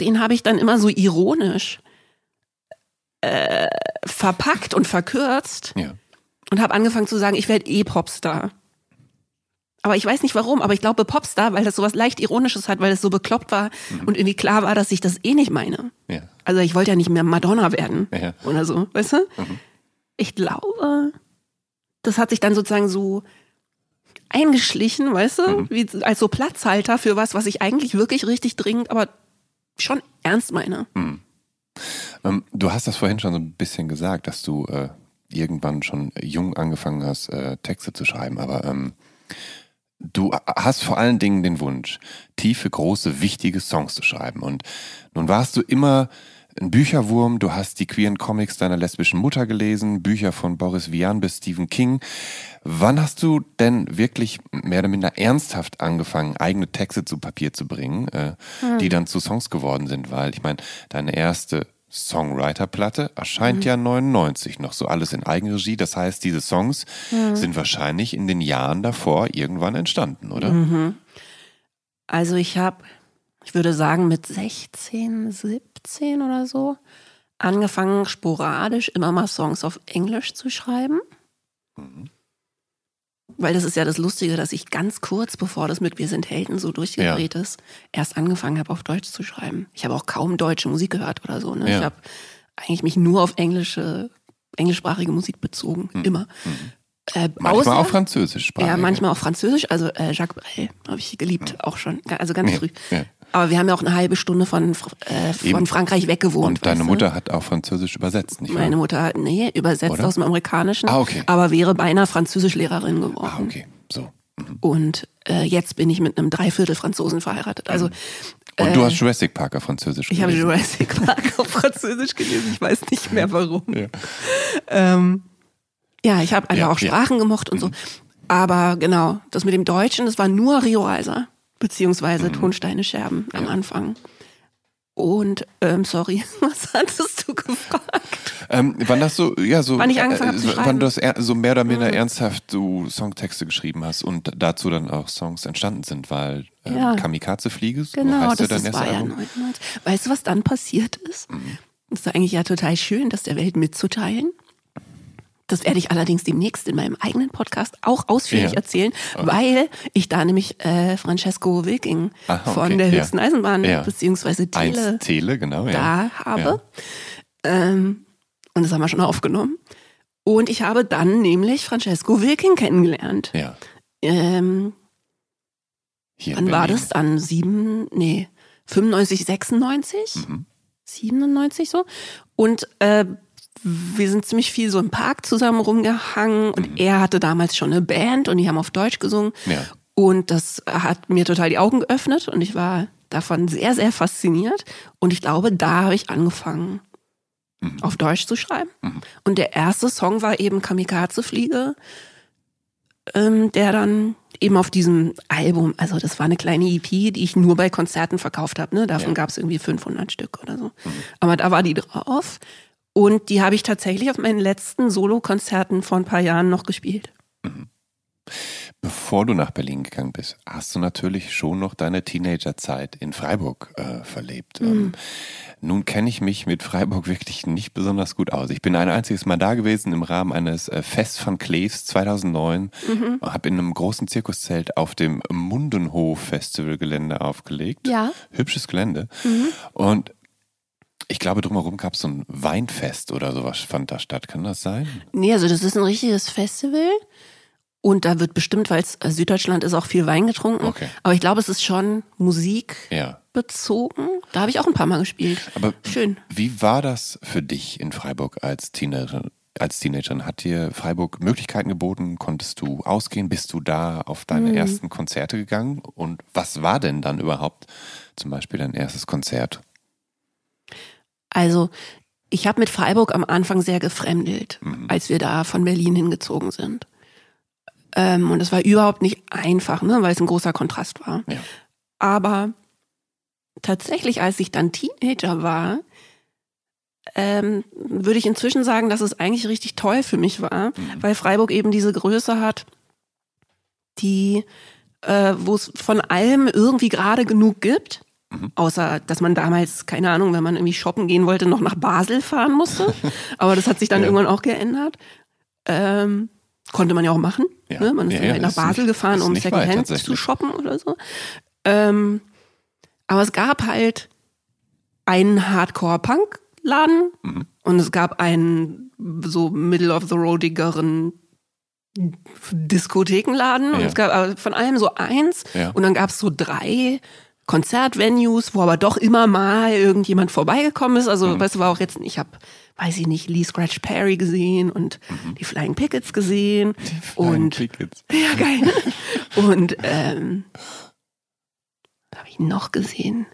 den habe ich dann immer so ironisch äh, verpackt und verkürzt Ja. und habe angefangen zu sagen, ich werde eh Popstar. Aber ich weiß nicht warum, aber ich glaube Popstar, weil das sowas leicht Ironisches hat, weil es so bekloppt war und irgendwie klar war, dass ich das eh nicht meine. Ja. Also ich wollte ja nicht mehr Madonna werden Ja. oder so, weißt du? Ich glaube, das hat sich dann sozusagen so eingeschlichen, weißt du, wie als so Platzhalter für was, was ich eigentlich wirklich richtig dringend, aber schon ernst meine. Ähm, du hast das vorhin schon so ein bisschen gesagt, dass du äh, irgendwann schon jung angefangen hast, äh, Texte zu schreiben, aber ähm, du hast vor allen Dingen den Wunsch, tiefe, große, wichtige Songs zu schreiben. Und nun warst du immer ein Bücherwurm, du hast die queeren Comics deiner lesbischen Mutter gelesen, Bücher von Boris Vian bis Stephen King. Wann hast du denn wirklich mehr oder minder ernsthaft angefangen, eigene Texte zu Papier zu bringen, äh, die dann zu Songs geworden sind? Weil ich meine, deine erste Songwriter-Platte erscheint ja 99 noch so alles in Eigenregie. Das heißt, diese Songs sind wahrscheinlich in den Jahren davor irgendwann entstanden, oder? Also ich habe, ich würde sagen mit 16, 17 oder so, angefangen sporadisch immer mal Songs auf Englisch zu schreiben. Weil das ist ja das Lustige, dass ich ganz kurz bevor das mit Wir sind Helden so durchgedreht ist, erst angefangen habe auf Deutsch zu schreiben. Ich habe auch kaum deutsche Musik gehört oder so. Ne? Ja. Ich habe eigentlich mich nur auf englische, englischsprachige Musik bezogen, immer. Äh, Hm. Manchmal außer- auch Französisch ja, manchmal auch Französisch. Also äh, Jacques Brel habe ich geliebt, auch schon. Also ganz Ja, früh. Ja. Aber wir haben ja auch eine halbe Stunde von, äh, von Eben. Frankreich weggewohnt. Und deine weißt du? Mutter hat auch Französisch übersetzt, nicht wahr? Meine Mutter hat, nee, übersetzt Oder? aus dem Amerikanischen, Ah, okay. aber wäre beinahe Französischlehrerin geworden. Ah, okay. So. Und äh, jetzt bin ich mit einem Dreiviertel Franzosen verheiratet. Also Und du hast Jurassic Park auf Französisch ich habe gelesen. Jurassic Park auf Französisch gelesen. Ich weiß nicht mehr warum. Ja. Ähm, ja, ich habe einfach Ja, auch ja. Sprachen gemocht und so. Aber genau, das mit dem Deutschen, das war nur Rio Reiser, beziehungsweise Tonsteine Scherben am Anfang. Und, ähm, sorry, was hattest du gefragt? Ähm, wann hast du, ja, so, Wann ich angefangen habe zu äh. Mhm. wann du das so mehr oder minder ernsthaft du Songtexte geschrieben hast und dazu dann auch Songs entstanden sind, weil ähm, Ja. Kamikaze Fliege, so Genau, heißt ja das dein ist, war erstes ja Album. 99. Weißt du, was dann passiert ist? Das ist eigentlich ja total schön, das der Welt mitzuteilen. Das werde ich allerdings demnächst in meinem eigenen Podcast auch ausführlich Ja. erzählen, weil ich da nämlich äh, Francesco Wilking Aha, von okay, der ja. höchsten Eisenbahn Ja. beziehungsweise Tele Eins Tele, genau, ja. da habe. Ähm, und das haben wir schon aufgenommen. Und ich habe dann nämlich Francesco Wilking kennengelernt. Ja. ja. Ähm, Hier wann war das dann? Sieben, nee, 95, 96? Mhm. 97 so. Und äh, wir sind ziemlich viel so im Park zusammen rumgehangen und er hatte damals schon eine Band und die haben auf Deutsch gesungen. Mhm. Ja. Und das hat mir total die Augen geöffnet und ich war davon sehr, sehr fasziniert. Und ich glaube, da habe ich angefangen, Mhm. auf Deutsch zu schreiben. Und der erste Song war eben Kamikaze Fliege, ähm, der dann eben auf diesem Album, also das war eine kleine EP, die ich nur bei Konzerten verkauft habe. Ne? Davon Ja. gab es irgendwie 500 Stück oder so. Aber da war die drauf. Und die habe ich tatsächlich auf meinen letzten Solo-Konzerten vor ein paar Jahren noch gespielt. Bevor du nach Berlin gegangen bist, hast du natürlich schon noch deine Teenagerzeit in Freiburg äh, verlebt. Mhm. Ähm, nun kenne ich mich mit Freiburg wirklich nicht besonders gut aus. Ich bin ein einziges Mal da gewesen im Rahmen eines äh, Fest von Kleefs 2009, Mhm. habe in einem großen Zirkuszelt auf dem Mundenhof Festivalgelände aufgelegt. Ja. Hübsches Gelände. Mhm. Und ich glaube, drumherum gab es so ein Weinfest oder sowas fand da statt. Kann das sein? Nee, also das ist ein richtiges Festival. Und da wird bestimmt, weil es äh, Süddeutschland ist, auch viel Wein getrunken. Okay. Aber ich glaube, es ist schon Musik Ja. bezogen. Da habe ich auch ein paar Mal gespielt. Aber Schön. Wie war das für dich in Freiburg als Teenagerin? Als Teenagerin hat dir Freiburg Möglichkeiten geboten? Konntest du ausgehen? Bist du da auf deine Mhm. ersten Konzerte gegangen? Und was war denn dann überhaupt zum Beispiel dein erstes Konzert? Also, ich habe mit Freiburg am Anfang sehr gefremdelt, Mhm. als wir da von Berlin hingezogen sind. Ähm, und es war überhaupt nicht einfach, ne, weil es ein großer Kontrast war. Ja. Aber tatsächlich, als ich dann Teenager war, ähm, würde ich inzwischen sagen, dass es eigentlich richtig toll für mich war, weil Freiburg eben diese Größe hat, die, äh, wo es von allem irgendwie gerade genug gibt. Außer, dass man damals, keine Ahnung, wenn man irgendwie shoppen gehen wollte, noch nach Basel fahren musste. Aber das hat sich dann Ja. irgendwann auch geändert. Ähm, konnte man ja auch machen. Ja. Ne? Man ist Ja, dann halt nach Basel nicht- gefahren, um Secondhand zu shoppen oder so. Ähm, aber es gab halt einen Hardcore-Punk-Laden Mhm. und es gab einen so middle-of-the-roadigeren Diskothekenladen und es gab von allem so eins und dann gab es so drei Konzertvenues, wo aber doch immer mal irgendjemand vorbeigekommen ist. Also, weißt du, war auch jetzt, ich habe, weiß ich nicht, Lee Scratch Perry gesehen und die Flying Pickets gesehen und Tickets. ja, geil. Und ähm, was habe ich noch gesehen?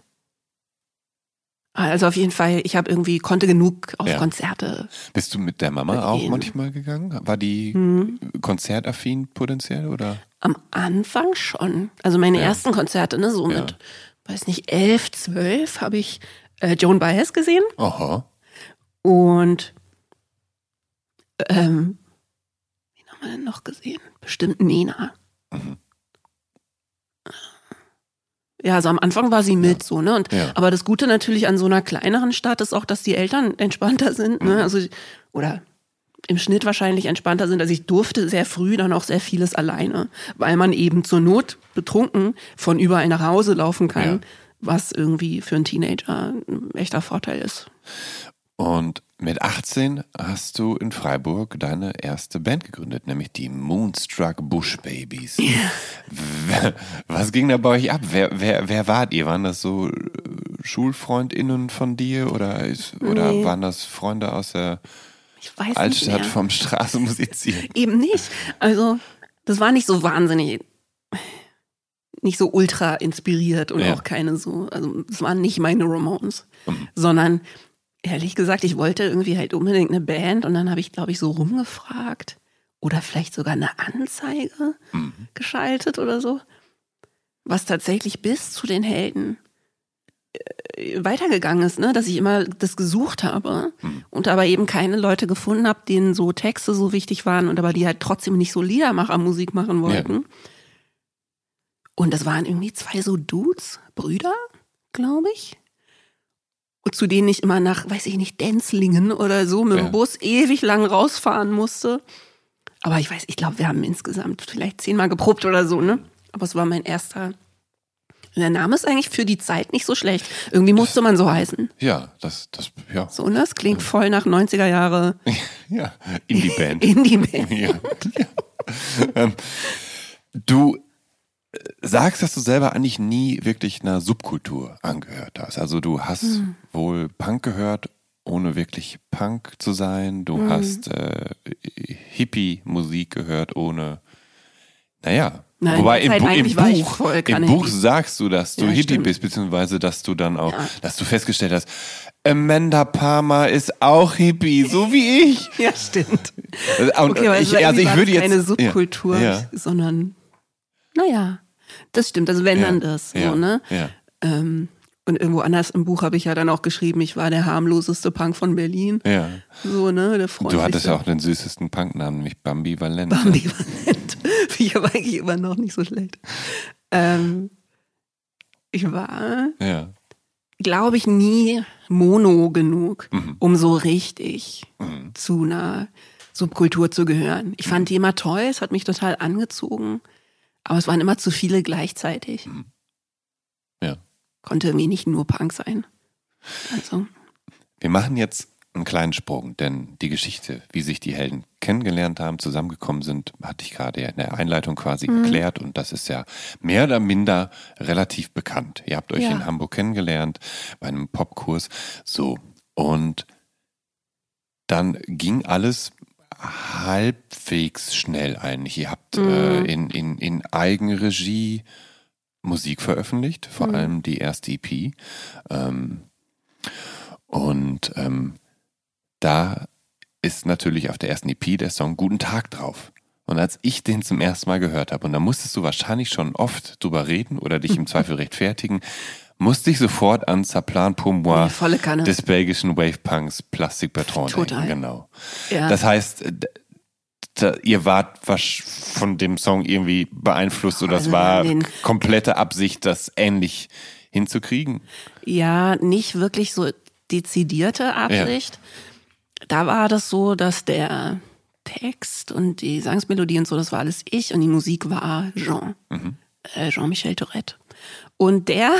Also auf jeden Fall, ich habe irgendwie, konnte genug auf Ja. Konzerte. Bist du mit der Mama Mit auch manchmal gegangen? War die Hm. konzertaffin potenziell oder? Am Anfang schon. Also meine Ja. ersten Konzerte, ne, so Ja. mit, weiß nicht, elf, zwölf habe ich äh, Joan Baez gesehen. Aha. Und ähm, wen haben wir denn noch gesehen? Bestimmt Nena. Mhm. Ja, also am Anfang war sie mit so, ne? Und, Ja. Aber das Gute natürlich an so einer kleineren Stadt ist auch, dass die Eltern entspannter sind, Mhm. ne? Also, oder im Schnitt wahrscheinlich entspannter sind. Also ich durfte sehr früh dann auch sehr vieles alleine, weil man eben zur Not betrunken von überall nach Hause laufen kann, Ja. was irgendwie für einen Teenager ein echter Vorteil ist. Und mit 18 hast du in Freiburg deine erste Band gegründet, nämlich die Moonstruck Bush Babies. Wer- Was ging da bei euch ab? Wer, wer, wer wart ihr? Waren das so äh, SchulfreundInnen von dir oder, oder Nee. waren das Freunde aus der Altstadt vom Straßenmusizieren? Eben nicht. Also, das war nicht so wahnsinnig, nicht so ultra inspiriert und Ja. auch keine so, also es waren nicht meine Ramones, Mhm. sondern ehrlich gesagt, ich wollte irgendwie halt unbedingt eine Band und dann habe ich, glaube ich, so rumgefragt oder vielleicht sogar eine Anzeige Mhm. geschaltet oder so, was tatsächlich bis zu den Helden äh, weitergegangen ist, ne? dass ich immer das gesucht habe Mhm. und aber eben keine Leute gefunden habe, denen so Texte so wichtig waren und aber die halt trotzdem nicht so Liedermacher-Musik machen wollten. Und das waren irgendwie zwei so Dudes, Brüder, glaube ich. Und zu denen ich immer nach, weiß ich nicht, Denzlingen oder so mit Ja. dem Bus ewig lang rausfahren musste. Aber ich weiß, ich glaube, wir haben insgesamt vielleicht zehnmal geprobt oder so, ne? Aber es war mein erster. Der Name ist eigentlich für die Zeit nicht so schlecht. Irgendwie musste man so heißen. Ja, das, das, ja. So, ne? Das klingt voll nach 90er Jahre Ja, Indie-Band. Indie-Band. Ja. ja. ähm, du sagst, dass du selber eigentlich nie wirklich einer Subkultur angehört hast. Also du hast Hm. wohl Punk gehört, ohne wirklich Punk zu sein. Du Hm. hast äh, Hippie-Musik gehört, ohne naja. Nein, Wobei im, Bu im Buch, im Buch sagst du, dass du Ja, Hippie stimmt. bist, beziehungsweise dass du dann auch, Ja. dass du festgestellt hast, Amanda Palmer ist auch Hippie, so wie ich. Ja, stimmt. Und Okay, aber ich, also ich würde jetzt keine Subkultur, Ja, ja, sondern naja, das stimmt. Also wenn ja, dann das, so, ja, ne? Ja. Ähm, und irgendwo anders im Buch habe ich ja dann auch geschrieben, ich war der harmloseste Punk von Berlin. ja. So, ne? Der Du hattest ja auch den süßesten Punknamen, nämlich Bambi Valent. ambivalent. Finde ich aber eigentlich immer noch nicht so schlecht. Ähm, ich war, Ja. glaube ich, nie mono genug, Mhm. um so richtig Mhm. zu einer Subkultur zu gehören. Ich fand die immer toll, es hat mich total angezogen, aber es waren immer zu viele gleichzeitig. Mhm. Ja. Konnte irgendwie nicht nur Punk sein. Also, Wir machen jetzt einen kleinen Sprung, denn die Geschichte, wie sich die Helden kennengelernt haben, zusammengekommen sind, hatte ich gerade ja in der Einleitung quasi Mhm. erklärt und das ist ja mehr oder minder relativ bekannt. Ihr habt euch Ja. in Hamburg kennengelernt bei einem Popkurs. So. Und dann ging alles halbwegs schnell eigentlich. Ihr habt Mhm. äh, in, in, in Eigenregie Musik veröffentlicht, vor Mhm. allem die erste EP. Ähm, und ähm, da ist natürlich auf der ersten EP der Song Guten Tag drauf. Und als ich den zum ersten Mal gehört habe, und da musstest du wahrscheinlich schon oft drüber reden oder dich im Zweifel rechtfertigen, musste ich sofort an Saplan pour moi Kanne. des belgischen Wavepunks Plastic Patron Total. denken. Genau. ja. Das heißt, ihr wart von dem Song irgendwie beeinflusst oder es Also war den- komplette Absicht, das ähnlich hinzukriegen? Ja, nicht wirklich so dezidierte Absicht. Da war das so, dass der Text und die Sangsmelodie und so, das war alles ich und die Musik war Jean, äh, Jean-Michel Tourette. Und der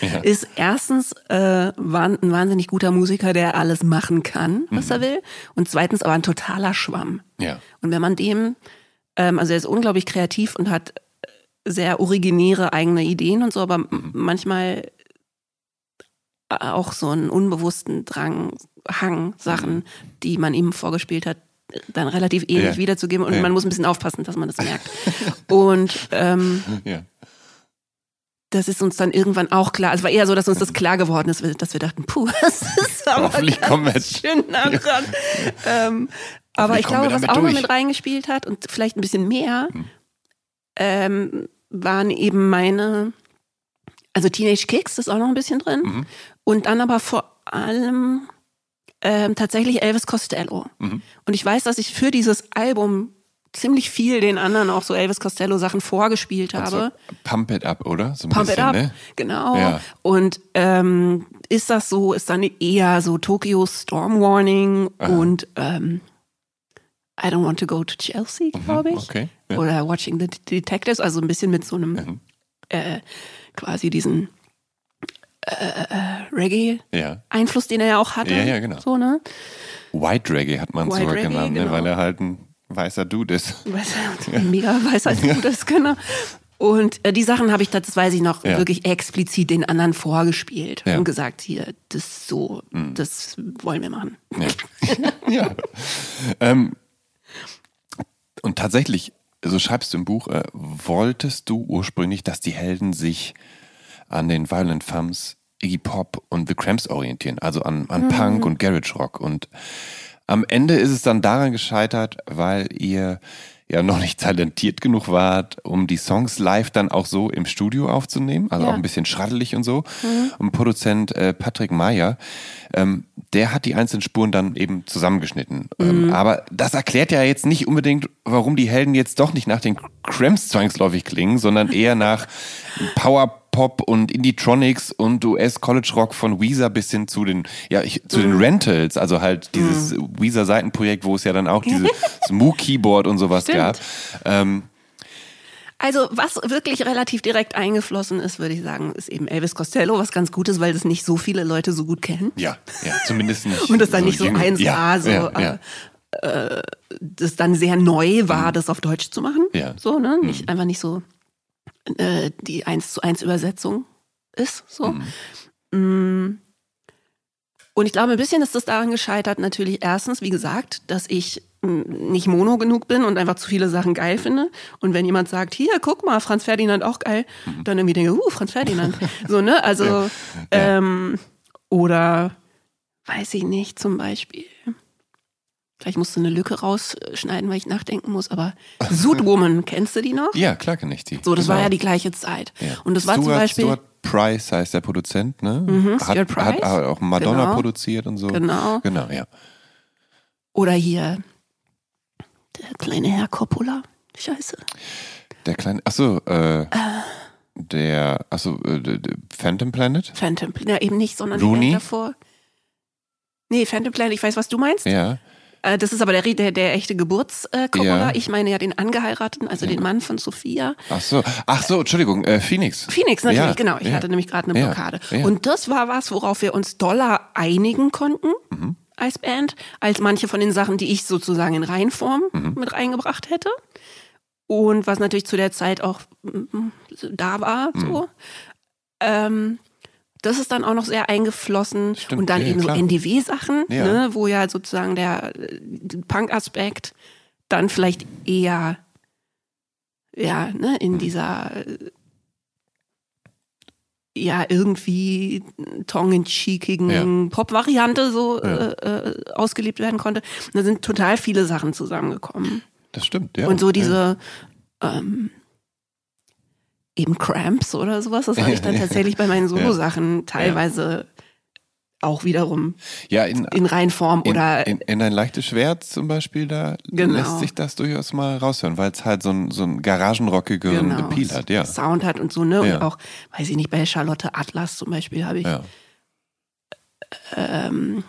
Ja. ist erstens äh, ein wahnsinnig guter Musiker, der alles machen kann, was er will. Und zweitens aber ein totaler Schwamm. Ja. Und wenn man dem, ähm, also er ist unglaublich kreativ und hat äh, sehr originäre eigene Ideen und so, aber m- manchmal auch so einen unbewussten Drang, Hang, Sachen, die man ihm vorgespielt hat, dann relativ ähnlich Ja. wiederzugeben und Ja. man muss ein bisschen aufpassen, dass man das merkt. und ähm, Ja. Das ist uns dann irgendwann auch klar. Es war eher so, dass uns das klar geworden ist, dass wir dachten, puh, das ist aber Hoffentlich kommen wir jetzt- schön nah dran. Ähm, aber ich glaube, was auch noch mit reingespielt hat und vielleicht ein bisschen mehr, ähm, waren eben meine, also Teenage Kicks ist auch noch ein bisschen drin. Mhm. Und dann aber vor allem ähm, tatsächlich Elvis Costello. Mhm. Und ich weiß, dass ich für dieses Album ziemlich viel den anderen auch so Elvis Costello Sachen vorgespielt habe. Also, Pump it up, oder? So Pump bisschen, it up, ne? genau. Ja. Und ähm, ist das so, ist dann eher so Tokyo Storm Warning und ähm, I don't want to go to Chelsea, glaube ich. Mhm, okay, ja. Oder Watching the Detectives, also ein bisschen mit so einem äh, quasi diesen äh, äh, Reggae-Einfluss, Ja. den er ja auch hatte. Ja, ja, genau. So, ne? White Reggae hat man White sogar Reggae, genannt, ne? genau. weil er halt ein weißer Dude ist. Weißt du, mega Weisheitsgutes, genau. Und äh, die Sachen habe ich, das weiß ich noch, Ja. wirklich explizit den anderen vorgespielt Ja. Mhm. und gesagt, hier, das ist so, das wollen wir machen. Ja. ja. Ähm, und tatsächlich, so schreibst du im Buch, äh, wolltest du ursprünglich, dass die Helden sich an den Violent Femmes, Iggy Pop und The Cramps orientieren, also an, an Punk und Garage Rock. Und am Ende ist es dann daran gescheitert, weil ihr ja noch nicht talentiert genug wart, um die Songs live dann auch so im Studio aufzunehmen, also Ja. auch ein bisschen schraddelig und so. Und Produzent äh, Patrick Meyer, ähm, der hat die einzelnen Spuren dann eben zusammengeschnitten. Ähm, aber das erklärt ja jetzt nicht unbedingt, warum die Helden jetzt doch nicht nach den Cramps zwangsläufig klingen, sondern eher nach Power-Pop und Indie-Tronics und US-College-Rock von Weezer bis hin zu den, ja, ich, zu den Rentals, also halt dieses Weezer-Seitenprojekt, wo es ja dann auch dieses Moo-Keyboard und sowas Stimmt. gab. Ähm, Also was wirklich relativ direkt eingeflossen ist, würde ich sagen, ist eben Elvis Costello, was ganz gut ist, weil das nicht so viele Leute so gut kennen. ja, ja, zumindest nicht. Und das dann nicht so 1A, ja, so, ja, ja. äh, das dann sehr neu war, das auf Deutsch zu machen. Ja. So, ne? Nicht, Einfach nicht so äh, die 1 zu 1 Übersetzung ist. So. Mm. Und ich glaube, ein bisschen ist das daran gescheitert, natürlich erstens, wie gesagt, dass ich mm, nicht mono genug bin und einfach zu viele Sachen geil finde. Und wenn jemand sagt, hier, guck mal, Franz Ferdinand auch geil, dann irgendwie denke, uh, Franz Ferdinand. so, ne? Also, ähm, oder weiß ich nicht, zum Beispiel. Vielleicht musst du eine Lücke rausschneiden, weil ich nachdenken muss, aber Zootwoman, kennst du die noch? ja, klar kenne ich die. So, das war Genau. ja die gleiche Zeit. Ja. Und das war Stuart, zum Beispiel. Stuart Price heißt der Produzent, ne? Mhm, hat, Stuart Price. hat auch Madonna Genau. produziert und so. Genau. Genau, ja. Oder hier der kleine Herr Coppola. Scheiße. Der kleine, achso, äh, der, achso, äh, Phantom Planet? Phantom Ja, eben nicht, sondern? Band davor. Nee, Phantom Planet, ich weiß, was du meinst. Ja. Äh, das ist aber der, der, der echte Geburts Coppola. Ja. Ich meine ja den Angeheirateten, also den Mann von Sophia. Ach so, ach so, Entschuldigung, äh, Phoenix. Phoenix natürlich, Ja, genau. Ich ja. hatte nämlich gerade eine Ja, Blockade. ja. Und das war was, worauf wir uns doller einigen konnten Mhm. als Band, als manche von den Sachen, die ich sozusagen in Reihenform Mhm. mit reingebracht hätte. Und was natürlich zu der Zeit auch mm, da war, Mhm. so. Ähm, das ist dann auch noch sehr eingeflossen. Stimmt, und dann ja, eben so NDW-Sachen, Ja. ne, wo ja sozusagen der äh, Punk-Aspekt dann vielleicht eher ja, ne, Mhm. in dieser äh, ja irgendwie tongue-in-cheekigen Pop-Variante so Ja. äh, äh, ausgelebt werden konnte. Und da sind total viele Sachen zusammengekommen. Das stimmt, ja. Und so ja. diese ähm, eben Cramps oder sowas, das habe ich dann Ja. tatsächlich bei meinen Solo-Sachen teilweise auch wiederum Ja, in, in Reinform in, oder in, in ein leichtes Schwert zum Beispiel, da Genau. lässt sich das durchaus mal raushören, weil es halt so ein, so ein garagenrockigeren genau, Appeal hat, ja. Sound hat und so, ne? Ja. Und auch, weiß ich nicht, bei Charlotte Atlas zum Beispiel habe ich ja. ähm,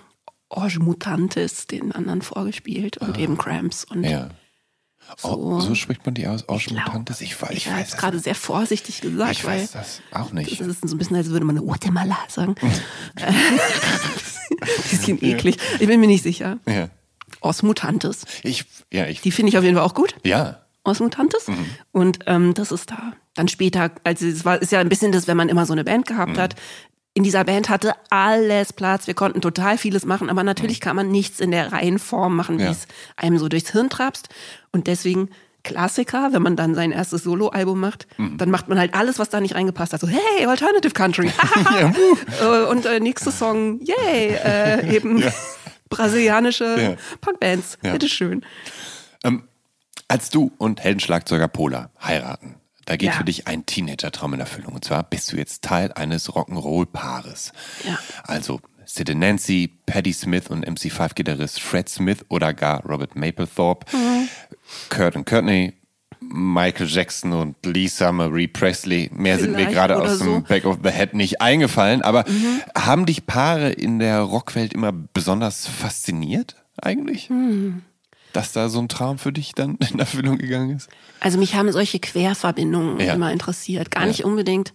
Orge Mutantes den anderen vorgespielt und eben Cramps und Ah. Ja. Oh, so. so spricht man die aus, glaub, Orschmutantes? Ich, weiß- ich ich habe weiß das gerade sehr vorsichtig gesagt, Ich weiß das auch nicht. das ist so ein bisschen, als würde man Guatemala sagen. Bisschen eklig. Ich bin mir nicht sicher. Ja. Os Mutantes. Ich, ja, ich, Die finde ich auf jeden Fall auch gut. ja. Os Mutantes. Und ähm, das ist da. Dann später, also es war, ist ja ein bisschen das, wenn man immer so eine Band gehabt hat. In dieser Band hatte alles Platz. Wir konnten total vieles machen, aber natürlich kann man nichts in der Reihenform machen, wie Ja. es einem so durchs Hirn trapst. Und deswegen Klassiker, wenn man dann sein erstes Soloalbum macht, dann macht man halt alles, was da nicht reingepasst hat. So, hey, Alternative Country. Äh, Und äh, nächster Song, yay, äh, eben brasilianische Ja. Punkbands. Ja. Bitteschön. Ähm, als du und Heldenschlagzeuger Pola heiraten, da geht Ja. für dich ein Teenager-Traum in Erfüllung. Und zwar bist du jetzt Teil eines Rock'n'Roll-Paares. Ja. Also Sid and Nancy, Patti Smith und MC5-Gitarrist Fred Smith oder gar Robert Mapplethorpe, Mhm. Kurt und Courtney, Michael Jackson und Lisa Marie Presley. Mehr sind mir Vielleicht gerade aus dem so. Back of the Head nicht eingefallen. Aber Mhm. haben dich Paare in der Rockwelt immer besonders fasziniert eigentlich? Hm. Dass da so ein Traum für dich dann in Erfüllung gegangen ist? Also mich haben solche Querverbindungen Ja. immer interessiert. Gar nicht unbedingt,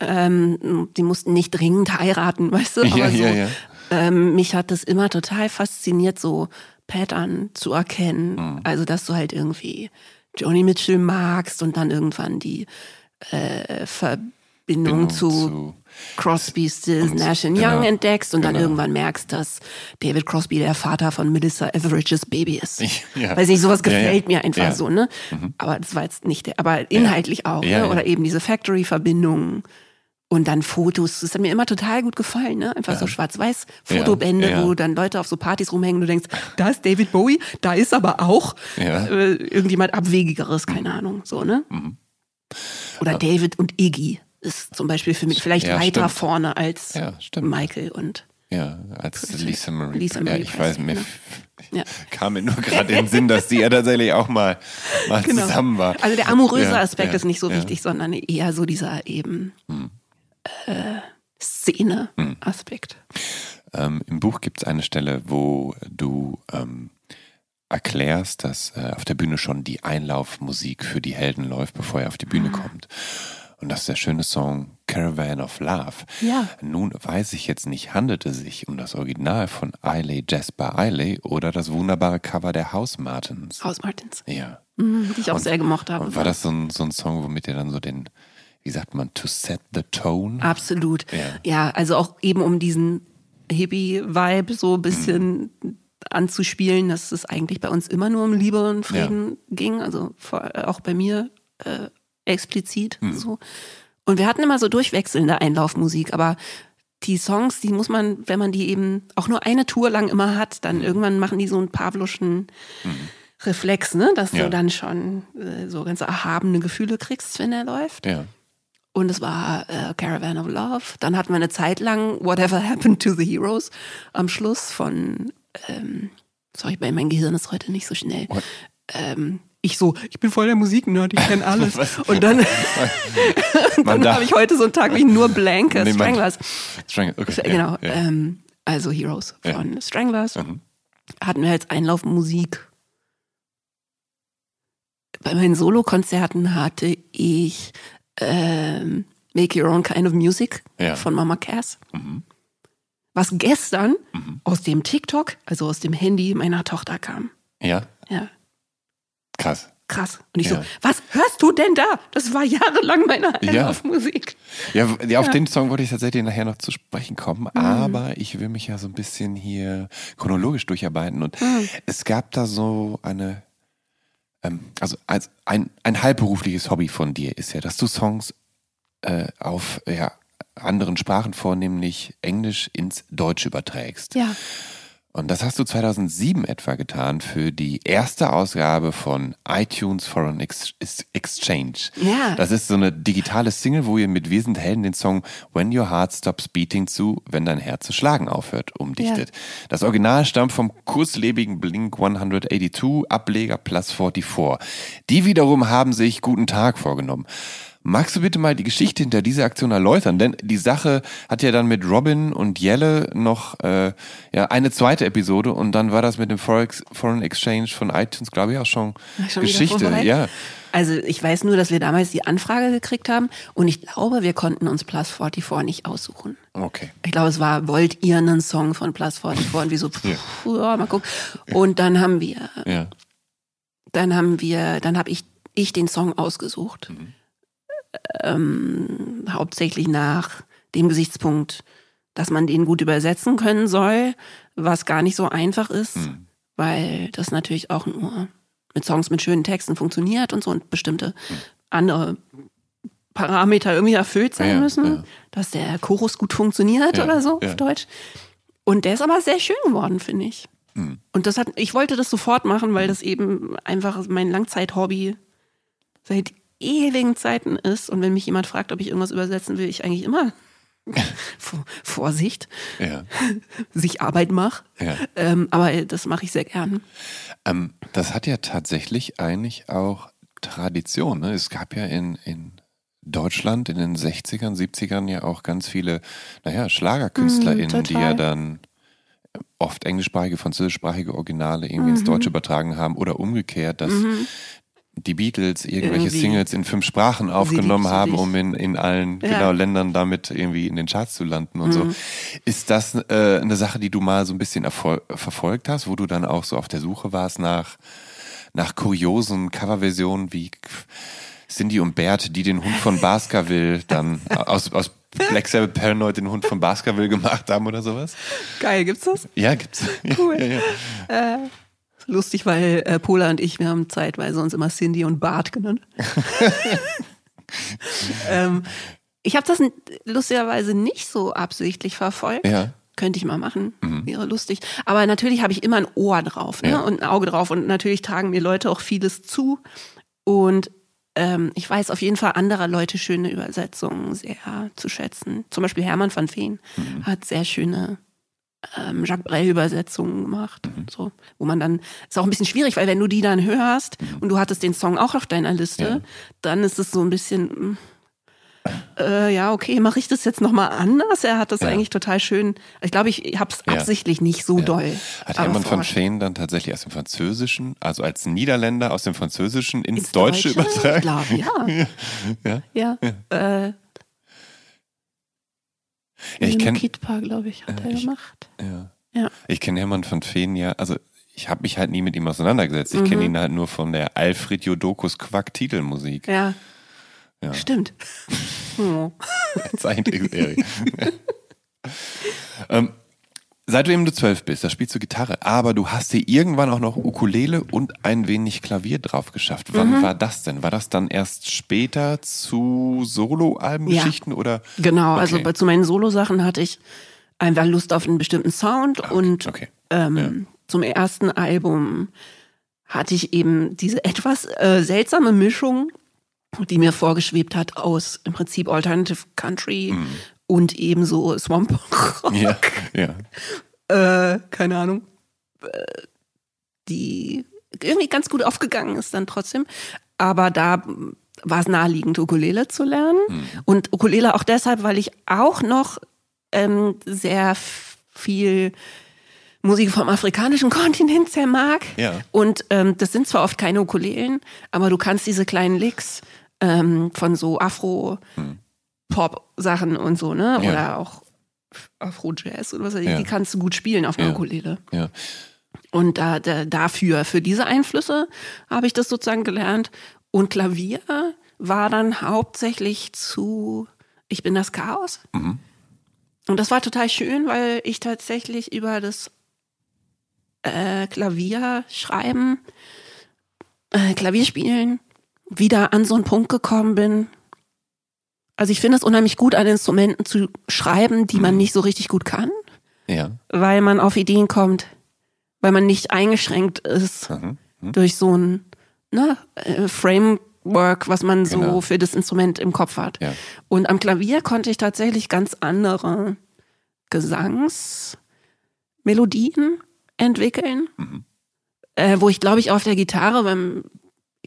ähm, die mussten nicht dringend heiraten, weißt du? Aber Ja, so, ja, ja. Ähm, mich hat das immer total fasziniert, so Pattern zu erkennen. Mhm. Also dass du halt irgendwie Joni Mitchell magst und dann irgendwann die äh, Verbindung Bindung zu, zu- Crosby, Stills, Nash and genau. Young entdeckst und dann Genau. irgendwann merkst, dass David Crosby der Vater von Melissa Etheridge's Baby ist. Ja. Weiß nicht, sowas Ja, ja. gefällt mir einfach Ja. Mhm. so, ne? Aber das war jetzt nicht der, aber inhaltlich auch, ne? Oder eben diese Factory-Verbindungen. Und dann Fotos, das hat mir immer total gut gefallen, ne? Einfach so schwarz-weiß Fotobände, wo dann Leute auf so Partys rumhängen und du denkst, da ist David Bowie, da ist aber auch äh, irgendjemand Abwegigeres, keine Ahnung, so, ne? Mhm. Oder David und Iggy ist zum Beispiel für mich vielleicht Ja, weiter stimmt. vorne als Ja. Michael und Ja, als Lisa Marie. Lisa ja, Marie ich weiß, mir ne? Ja. kam mir nur gerade in den Sinn, dass die ja tatsächlich auch mal, mal zusammen war. Also der amoröse Ja, Aspekt ja, ist nicht so ja. wichtig, sondern eher so dieser eben äh, Szene-Aspekt. Ähm, Im Buch gibt es eine Stelle, wo du ähm, erklärst, dass äh, auf der Bühne schon die Einlaufmusik für die Helden läuft, bevor er auf die. Bühne kommt. Und das ist der schöne Song Caravan of Love. Ja. Nun weiß ich jetzt nicht, handelt es sich um das Original von Eiley Jasper Eiley oder das wunderbare Cover der House Martins? Haus Martins, Ja. mhm, die ich auch sehr gemocht habe. Und war das so ein, so ein Song, womit ihr dann so den, wie sagt man, to set the tone? Absolut. Ja. Ja. also auch eben um diesen Hippie-Vibe so ein bisschen anzuspielen, dass es eigentlich bei uns immer nur um Liebe und Frieden ging, also vor, auch bei mir äh, explizit so. Und wir hatten immer so durchwechselnde Einlaufmusik, aber die Songs, die muss man, wenn man die eben auch nur eine Tour lang immer hat, dann irgendwann machen die so einen Pavloschen Reflex, ne? dass Ja. du dann schon äh, so ganz erhabene Gefühle kriegst, wenn er läuft. Ja. Und es war äh, Caravan of Love. Dann hatten wir eine Zeit lang Whatever Happened to the Heroes am Schluss von, ähm, sorry, mein Gehirn ist heute nicht so schnell. Ähm, ich so, ich bin voll der Musiknerd, ich kenne alles. Und dann, dann habe ich heute so einen Tag, wie ich nur Blank, äh, Nee, Stranglers. Strang- okay, ja, genau, Ja. Ähm, also Heroes Ja. von Stranglers. Mhm. Hatten wir als Einlaufmusik. Bei meinen Solokonzerten hatte ich ähm, Make Your Own Kind of Music Ja. von Mama Cass. Mhm. Was gestern Mhm. aus dem TikTok, also aus dem Handy meiner Tochter kam. ja, Ja, krass. krass. Und ich Ja. so, was hörst du denn da? Das war jahrelang meine Ja. Einlaufmusik. Ja, w- ja, auf den Song wollte ich tatsächlich nachher noch zu sprechen kommen, Mhm. aber ich will mich ja so ein bisschen hier chronologisch durcharbeiten und Mhm. es gab da so eine, ähm, also als ein, ein halbberufliches Hobby von dir ist ja, dass du Songs äh, auf ja, anderen Sprachen, vornehmlich Englisch, ins Deutsche überträgst. Ja. Und das hast du 2007 etwa getan für die erste Ausgabe von iTunes Foreign Ex Exchange. Ja. Das ist so eine digitale Single, wo ihr mit Wir sind Helden den Song When Your Heart Stops Beating zu Wenn dein Herz zu schlagen aufhört umdichtet. Das Original stammt vom kurzlebigen Blink 182 Ableger Plus 44. Die wiederum haben sich Guten Tag vorgenommen. Magst du bitte mal die Geschichte hinter dieser Aktion erläutern? Denn die Sache hat ja dann mit Robin und Jelle noch äh, ja, eine zweite Episode und dann war das mit dem Forex, Foreign Exchange von iTunes, glaube ich, auch schon, Schon Geschichte. Ja. Also ich weiß nur, dass wir damals die Anfrage gekriegt haben und ich glaube, wir konnten uns Plus 44 nicht aussuchen. Okay. Ich glaube, es war, wollt ihr einen Song von Plus 44? Und wir so, pff, ja. mal gucken. Und dann haben wir, Ja. dann haben wir, dann habe ich, ich den Song ausgesucht. Ähm, hauptsächlich nach dem Gesichtspunkt, dass man den gut übersetzen können soll, was gar nicht so einfach ist, weil das natürlich auch nur mit Songs mit schönen Texten funktioniert und so und bestimmte andere Parameter irgendwie erfüllt sein Ja, müssen, ja. dass der Chorus gut funktioniert Ja, oder so auf Deutsch. Und der ist aber sehr schön geworden, finde ich. Hm. Und das hat, ich wollte das sofort machen, weil das eben einfach mein Langzeithobby seit ewigen Zeiten ist. Und wenn mich jemand fragt, ob ich irgendwas übersetzen will, ich eigentlich immer Vor- Vorsicht, Ja. sich Arbeit mache. Ja. Ähm, aber das mache ich sehr gern. Ähm, das hat ja tatsächlich eigentlich auch Tradition. Ne? Es gab ja in, in Deutschland in den 60ern, 70ern ja auch ganz viele, naja, SchlagerkünstlerInnen, Mm, die ja dann oft englischsprachige, französischsprachige Originale irgendwie ins Mhm. Deutsche übertragen haben oder umgekehrt, dass die Beatles irgendwelche Irgendwie. Singles in fünf Sprachen aufgenommen haben, um in, in allen Ja. genau, Ländern damit irgendwie in den Charts zu landen und so. Mhm. Ist das äh, eine Sache, die du mal so ein bisschen erfol verfolgt hast, wo du dann auch so auf der Suche warst nach, nach kuriosen Coverversionen wie Cindy und Bert, die den Hund von Baskerville dann aus, aus Black Sabbath Paranoid den Hund von Baskerville gemacht haben oder sowas? Geil, gibt's das? Ja, gibt's. Cool. Ja, ja. Lustig, weil äh, Pola und ich, wir haben zeitweise uns immer Cindy und Bart genannt. ähm, ich habe das lustigerweise nicht so absichtlich verfolgt. Ja. Mhm. Könnte ich mal machen, wäre lustig. Aber natürlich habe ich immer ein Ohr drauf ne? Ja. und ein Auge drauf. Und natürlich tragen mir Leute auch vieles zu. Und ähm, ich weiß auf jeden Fall anderer Leute schöne Übersetzungen sehr zu schätzen. Zum Beispiel Hermann van Veen Mhm. hat sehr schöne ähm, Jacques Brel-Übersetzungen gemacht. Mhm. So, wo man dann, ist auch ein bisschen schwierig, weil wenn du die dann hörst und du hattest den Song auch auf deiner Liste, Mhm. Ja. dann ist es so ein bisschen, mm, äh, ja, okay, mache ich das jetzt nochmal anders? Er hat das Ja. eigentlich total schön. Ich glaube, ich habe es Ja. absichtlich nicht so doll. Hat Hermann van forscht. Veen dann tatsächlich aus dem Französischen, also als Niederländer aus dem Französischen ins, Ins Deutsche, Ich übertragen? glaube, ja. Ja? Ja. Äh, Ja, ich kenne glaube ich, hat Ja, er ich- gemacht. ja. Ja. Ich kenne Hermann van Veen ja, also ich habe mich halt nie mit ihm auseinandergesetzt. Ich Mhm. kenne ihn halt nur von der Alfred Jodokus Quack-Titelmusik. Ja. Ja. Stimmt. Oh. Zeichentrickserie. ähm, seit du zwölf bist, da spielst du Gitarre, aber du hast dir irgendwann auch noch Ukulele und ein wenig Klavier drauf geschafft. Mhm. Wann war das denn? War das dann erst später zu Solo-Albengeschichten oder? Genau, also Okay. bei, zu meinen Solo-Sachen hatte ich einfach Lust auf einen bestimmten Sound und Ah, okay. ähm, zum ersten Album hatte ich eben diese etwas äh, seltsame Mischung, die mir vorgeschwebt hat aus im Prinzip Alternative Country und eben so Swamp Rock. Ja, ja. äh, keine Ahnung, äh, die irgendwie ganz gut aufgegangen ist dann trotzdem. Aber da war es naheliegend, Ukulele zu lernen. Und Ukulele auch deshalb, weil ich auch noch ähm, sehr viel Musik vom afrikanischen Kontinent sehr mag. Ja. Und ähm, das sind zwar oft keine Ukulelen, aber du kannst diese kleinen Licks ähm, von so Afro-Pop-Sachen und so, ne? Ja. Oder auch Afro-Jazz oder was weiß ich, Ja. die kannst du gut spielen auf einer Ja. Ukulele. ja. Und da, da, dafür, für diese Einflüsse habe ich das sozusagen gelernt. Und Klavier war dann hauptsächlich zu Ich bin das Chaos. Mhm. Und das war total schön, weil ich tatsächlich über das äh, Klavierschreiben, äh, Klavierspielen wieder an so einen Punkt gekommen bin. Also ich finde es unheimlich gut, an Instrumenten zu schreiben, die man nicht so richtig gut kann Ja. weil man auf Ideen kommt, weil man nicht eingeschränkt ist Mhm. durch so ein ne, äh, Framework, was man so Genau. für das Instrument im Kopf hat. Ja. Und am Klavier konnte ich tatsächlich ganz andere Gesangsmelodien entwickeln, Mhm. äh, wo ich glaube ich auf der Gitarre beim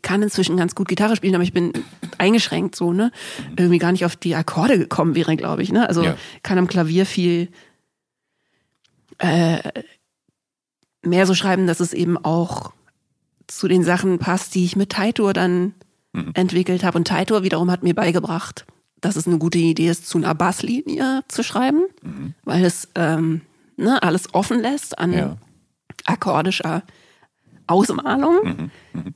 kann inzwischen ganz gut Gitarre spielen, aber ich bin eingeschränkt so, ne? Irgendwie gar nicht auf die Akkorde gekommen wäre, glaube ich, ne? Also Ja. kann am Klavier viel äh, mehr so schreiben, dass es eben auch zu den Sachen passt, die ich mit Taitur dann Mhm. entwickelt habe. Und Taitur wiederum hat mir beigebracht, dass es eine gute Idee ist, zu einer Basslinie zu schreiben, Mhm. weil es ähm, ne, alles offen lässt an Ja. akkordischer Ausmalung. Mhm.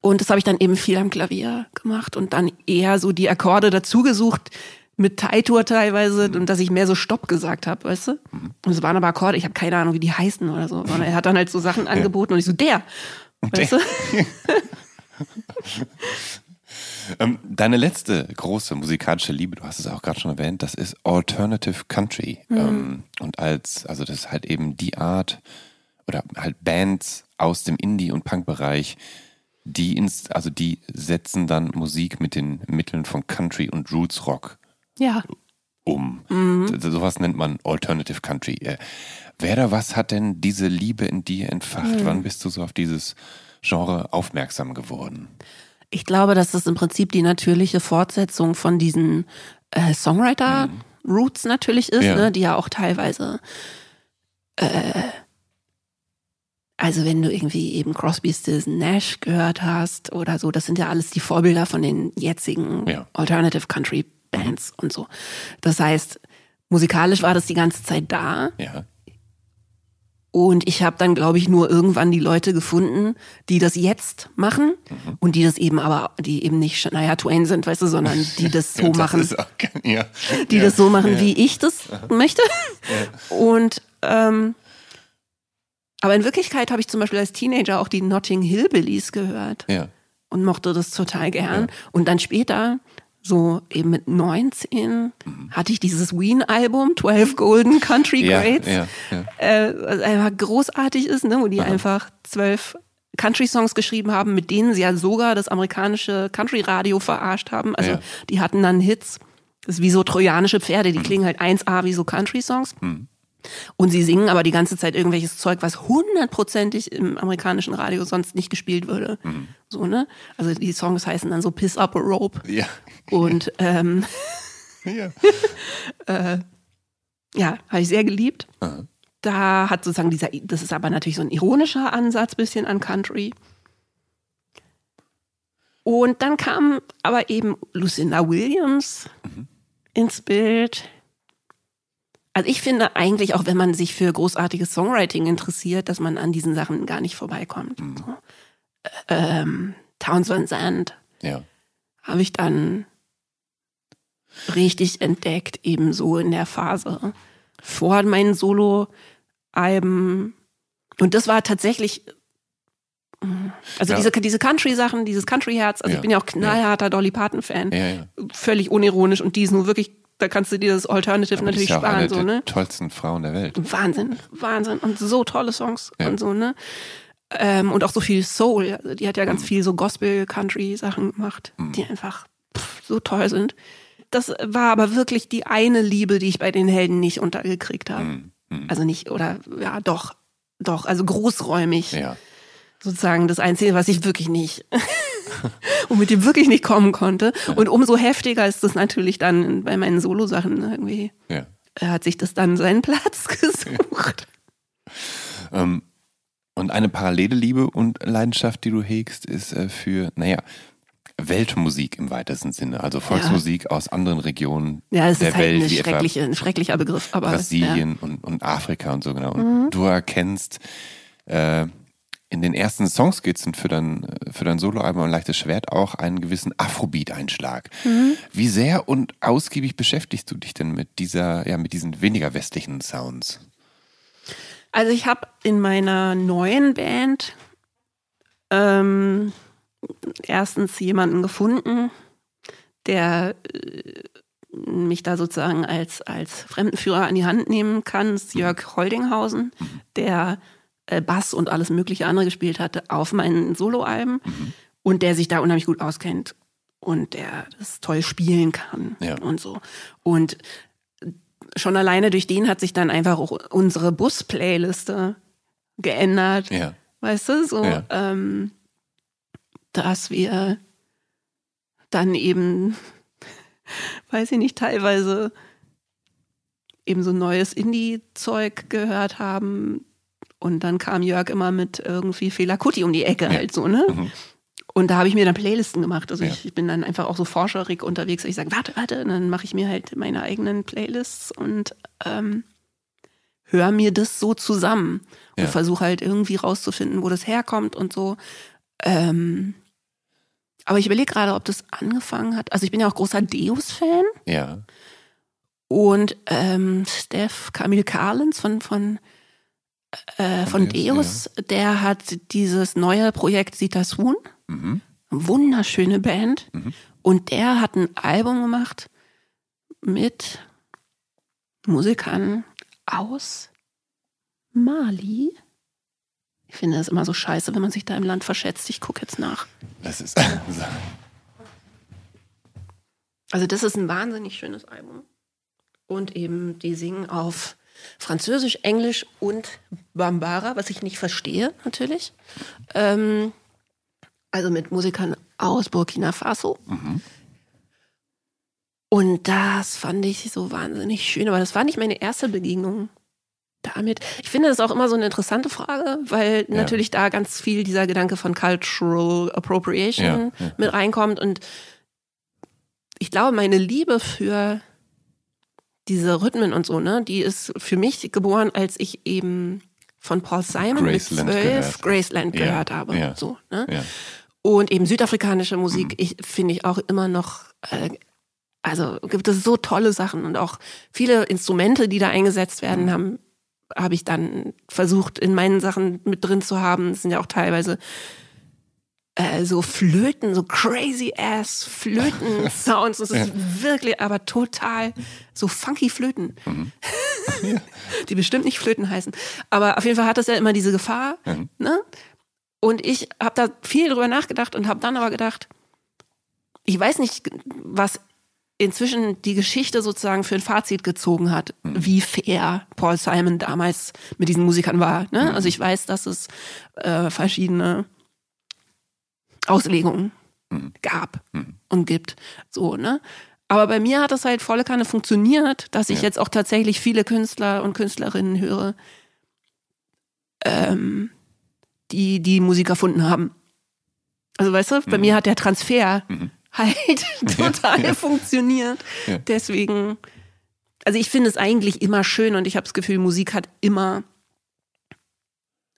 Und das habe ich dann eben viel am Klavier gemacht und dann eher so die Akkorde dazugesucht mit Taitur teilweise und dass ich mehr so Stopp gesagt habe, weißt du? Und es waren aber Akkorde, ich habe keine Ahnung, wie die heißen oder so. Sondern er hat dann halt so Sachen angeboten und ich so, der. Weißt du? Ähm, deine letzte große musikalische Liebe, du hast es auch gerade schon erwähnt, das ist Alternative Country. Ähm, und als, also das ist halt eben die Art oder halt Bands aus dem Indie- und Punk-Bereich, die ins, also die setzen dann Musik mit den Mitteln von Country und Roots Rock Ja. um. So- Sowas nennt man Alternative Country. Äh, wer oder was hat denn diese Liebe in dir entfacht? Wann bist du so auf dieses Genre aufmerksam geworden? Ich glaube, dass das im Prinzip die natürliche Fortsetzung von diesen äh, Songwriter-Roots natürlich ist, Ja. ne, die ja auch teilweise, äh, also wenn du irgendwie eben Crosby, Stills, Nash gehört hast oder so, das sind ja alles die Vorbilder von den jetzigen Ja. Alternative Country Bands und so. Das heißt, musikalisch war das die ganze Zeit da. Ja. Und ich habe dann, glaube ich, nur irgendwann die Leute gefunden, die das jetzt machen und die das eben aber, die eben nicht Shania Twain sind, weißt du, sondern die das so Ja, das machen, auch, ja. die ja. das so machen, ja. wie ich das möchte. Und ähm, aber in Wirklichkeit habe ich zum Beispiel als Teenager auch die Notting Hillbillies gehört Ja. und mochte das total gern. Und dann später, so eben mit 19, Mhm. hatte ich dieses Ween-Album, 12 Golden Country Ja, Greats ja, ja. äh, was einfach großartig ist, ne? wo die einfach zwölf Country-Songs geschrieben haben, mit denen sie ja sogar das amerikanische Country-Radio verarscht haben. Also Ja. die hatten dann Hits. Das ist wie so trojanische Pferde, die klingen halt 1A wie so Country-Songs. Und sie singen aber die ganze Zeit irgendwelches Zeug, was hundertprozentig im amerikanischen Radio sonst nicht gespielt würde. So, ne? Also die Songs heißen dann so Piss Up a Rope. Ja. Und ähm, ja. ja, habe ich sehr geliebt. Aha. Da hat sozusagen dieser, das ist aber natürlich so ein ironischer Ansatz bisschen an Country. Und dann kam aber eben Lucinda Williams ins Bild. Also ich finde eigentlich, auch wenn man sich für großartiges Songwriting interessiert, dass man an diesen Sachen gar nicht vorbeikommt. So. Ähm, Towns Van Zandt Ja. habe ich dann richtig entdeckt, ebenso in der Phase vor meinen Solo-Alben. Und das war tatsächlich, mm, also Ja. diese, diese Country-Sachen, dieses Country-Herz, also Ja. ich bin ja auch knallharter Dolly Parton-Fan, ja. völlig unironisch und die ist nur wirklich, da kannst du dir das Alternative Aber natürlich ist ja sparen, eine so, der ne? tollsten Frauen der Welt. Wahnsinn, Wahnsinn. Und so tolle Songs Ja. und so, ne? Ähm, und auch so viel Soul. Also die hat ja ganz viel so Gospel-Country-Sachen gemacht, die einfach pff, so toll sind. Das war aber wirklich die eine Liebe, die ich bei den Helden nicht untergekriegt habe. Mhm. Mhm. Also nicht, oder ja, doch, doch, also großräumig. Ja. Sozusagen das Einzige, was ich wirklich nicht, womit ich wirklich nicht kommen konnte. Und umso heftiger ist das natürlich dann bei meinen Solo-Sachen irgendwie. Ja. äh, Hat sich das dann seinen Platz gesucht. Ähm, und eine parallele Liebe und Leidenschaft, die du hegst, ist äh, für, naja, Weltmusik im weitesten Sinne. Also Volksmusik aus anderen Regionen Ja, es der ist halt Welt, wie etwa ein schrecklicher Begriff, aber Brasilien und, und Afrika und so genau. Und Mhm. du erkennst äh, in den ersten Songskizzen für dein, für dein Soloalbum ein leichtes Schwert auch einen gewissen Afrobeat-Einschlag. Mhm. Wie sehr und ausgiebig beschäftigst du dich denn mit dieser, ja, mit diesen weniger westlichen Sounds? Also ich habe in meiner neuen Band ähm, erstens jemanden gefunden, der äh, mich da sozusagen als, als Fremdenführer an die Hand nehmen kann, das ist Jörg Holdinghausen, der äh, Bass und alles mögliche andere gespielt hatte auf meinen Soloalben und der sich da unheimlich gut auskennt und der das toll spielen kann Ja. und so. Und schon alleine durch den hat sich dann einfach auch unsere Bus-Playliste geändert. Ja. Weißt du, so, Ja. ähm, dass wir dann eben, weiß ich nicht, teilweise eben so neues Indie-Zeug gehört haben. Und dann kam Jörg immer mit irgendwie Fela Kuti um die Ecke halt so, ne? Und da habe ich mir dann Playlisten gemacht. Also Mhm. Ja. ich, ich bin dann einfach auch so forscherig unterwegs. Ich sage, warte, warte, und dann mache ich mir halt meine eigenen Playlists und ähm, höre mir das so zusammen und Ja. versuche halt irgendwie rauszufinden, wo das herkommt und so. Ähm, aber ich überlege gerade, ob das angefangen hat. Also ich bin ja auch großer Deus-Fan Ja. und ähm, Steph Camille Carlins von, von, äh, Von Deus, Deus, der hat dieses neue Projekt Sita Swoon, Mhm. wunderschöne Band. Mhm. Und der hat ein Album gemacht mit Musikern aus Mali. Ich finde das immer so scheiße, wenn man sich da im Land verschätzt. Ich gucke jetzt nach. Das ist. Also das ist ein wahnsinnig schönes Album. Und eben, die singen auf Französisch, Englisch und Bambara, was ich nicht verstehe, natürlich. Ähm, also mit Musikern aus Burkina Faso. Und das fand ich so wahnsinnig schön. Aber das war nicht meine erste Begegnung damit. Ich finde das auch immer so eine interessante Frage, weil Ja. natürlich da ganz viel dieser Gedanke von Cultural Appropriation Ja, ja. mit reinkommt. Und ich glaube, meine Liebe für diese Rhythmen und so, ne, die ist für mich geboren, als ich eben von Paul Simon Graceland mit zwölf. Graceland Ja, gehört habe. ja. So, ne? Ja. Und eben südafrikanische Musik, Mhm. ich finde ich auch immer noch, äh, also gibt es so tolle Sachen und auch viele Instrumente, die da eingesetzt werden, Mhm. haben habe ich dann versucht in meinen Sachen mit drin zu haben. Das sind ja auch teilweise äh, so Flöten, so crazy ass Flöten-Sounds. Das ist wirklich aber total so funky Flöten. Mhm. Die bestimmt nicht Flöten heißen. Aber auf jeden Fall hat das ja immer diese Gefahr. Mhm. Ne? Und ich habe da viel drüber nachgedacht und habe dann aber gedacht, ich weiß nicht, was inzwischen die Geschichte sozusagen für ein Fazit gezogen hat, wie fair Paul Simon damals mit diesen Musikern war. Ne? Also ich weiß, dass es äh, verschiedene Auslegungen gab und gibt. So, ne? Aber bei mir hat es halt volle Kanne funktioniert, dass ich Ja. jetzt auch tatsächlich viele Künstler und Künstlerinnen höre, ähm, die die Musik erfunden haben. Also weißt du, bei mir hat der Transfer halt total funktioniert. Ja. Deswegen, also ich finde es eigentlich immer schön und ich habe das Gefühl, Musik hat immer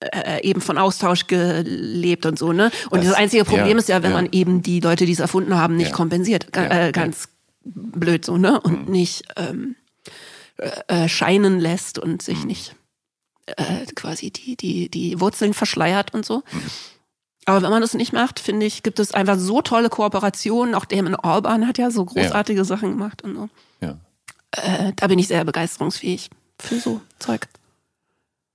äh, eben von Austausch gelebt und so, ne? Und das, Das- einzige Problem ja, ist ja, wenn ja. man eben die Leute, die es erfunden haben, nicht Ja. kompensiert. Äh, ganz blöd so, ne? Und nicht ähm, äh, äh, scheinen lässt und Mhm. sich nicht äh, quasi die, die, die Wurzeln verschleiert und so. Mhm. Aber wenn man das nicht macht, finde ich, gibt es einfach so tolle Kooperationen. Auch Damon Albarn hat ja so großartige Sachen gemacht und so. Ja. Äh, da bin ich sehr begeisterungsfähig für so Zeug.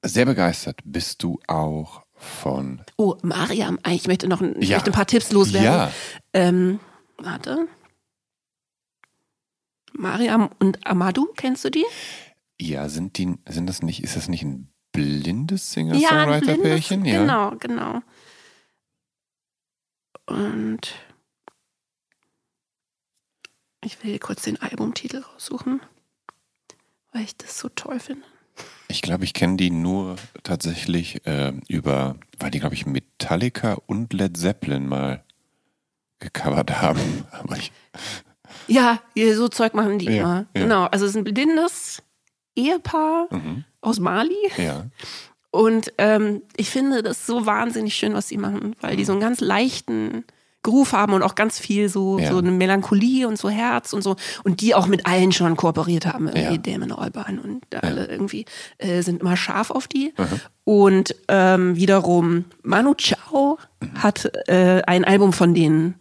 Sehr begeistert bist du auch von. Oh, Mariam, ich möchte noch ein, ich Ja. möchte ein paar Tipps loswerden. Ja. Ähm, warte. Mariam und Amadou, kennst du die? Ja, sind die, sind das nicht, ist das nicht ein blindes Ja, Singer-Songwriter-Pärchen? blindes- Genau, genau. Und ich will kurz den Albumtitel raussuchen, weil ich das so toll finde. Ich glaube, ich kenne die nur tatsächlich äh, über, weil die, glaube ich, Metallica und Led Zeppelin mal gecovert haben. Aber ich, Ja, so Zeug machen die Ja, immer. ja. Genau, also es ist ein blindes Ehepaar mhm, aus Mali. ja, Und ähm, ich finde das so wahnsinnig schön, was sie machen, weil die so einen ganz leichten Groove haben und auch ganz viel so, Ja. so eine Melancholie und so Herz und so. Und die auch mit allen schon kooperiert haben, irgendwie Ja. Damon Albarn und alle irgendwie äh, sind immer scharf auf die. Und ähm, wiederum Manu Chao Mhm. hat äh, ein Album von denen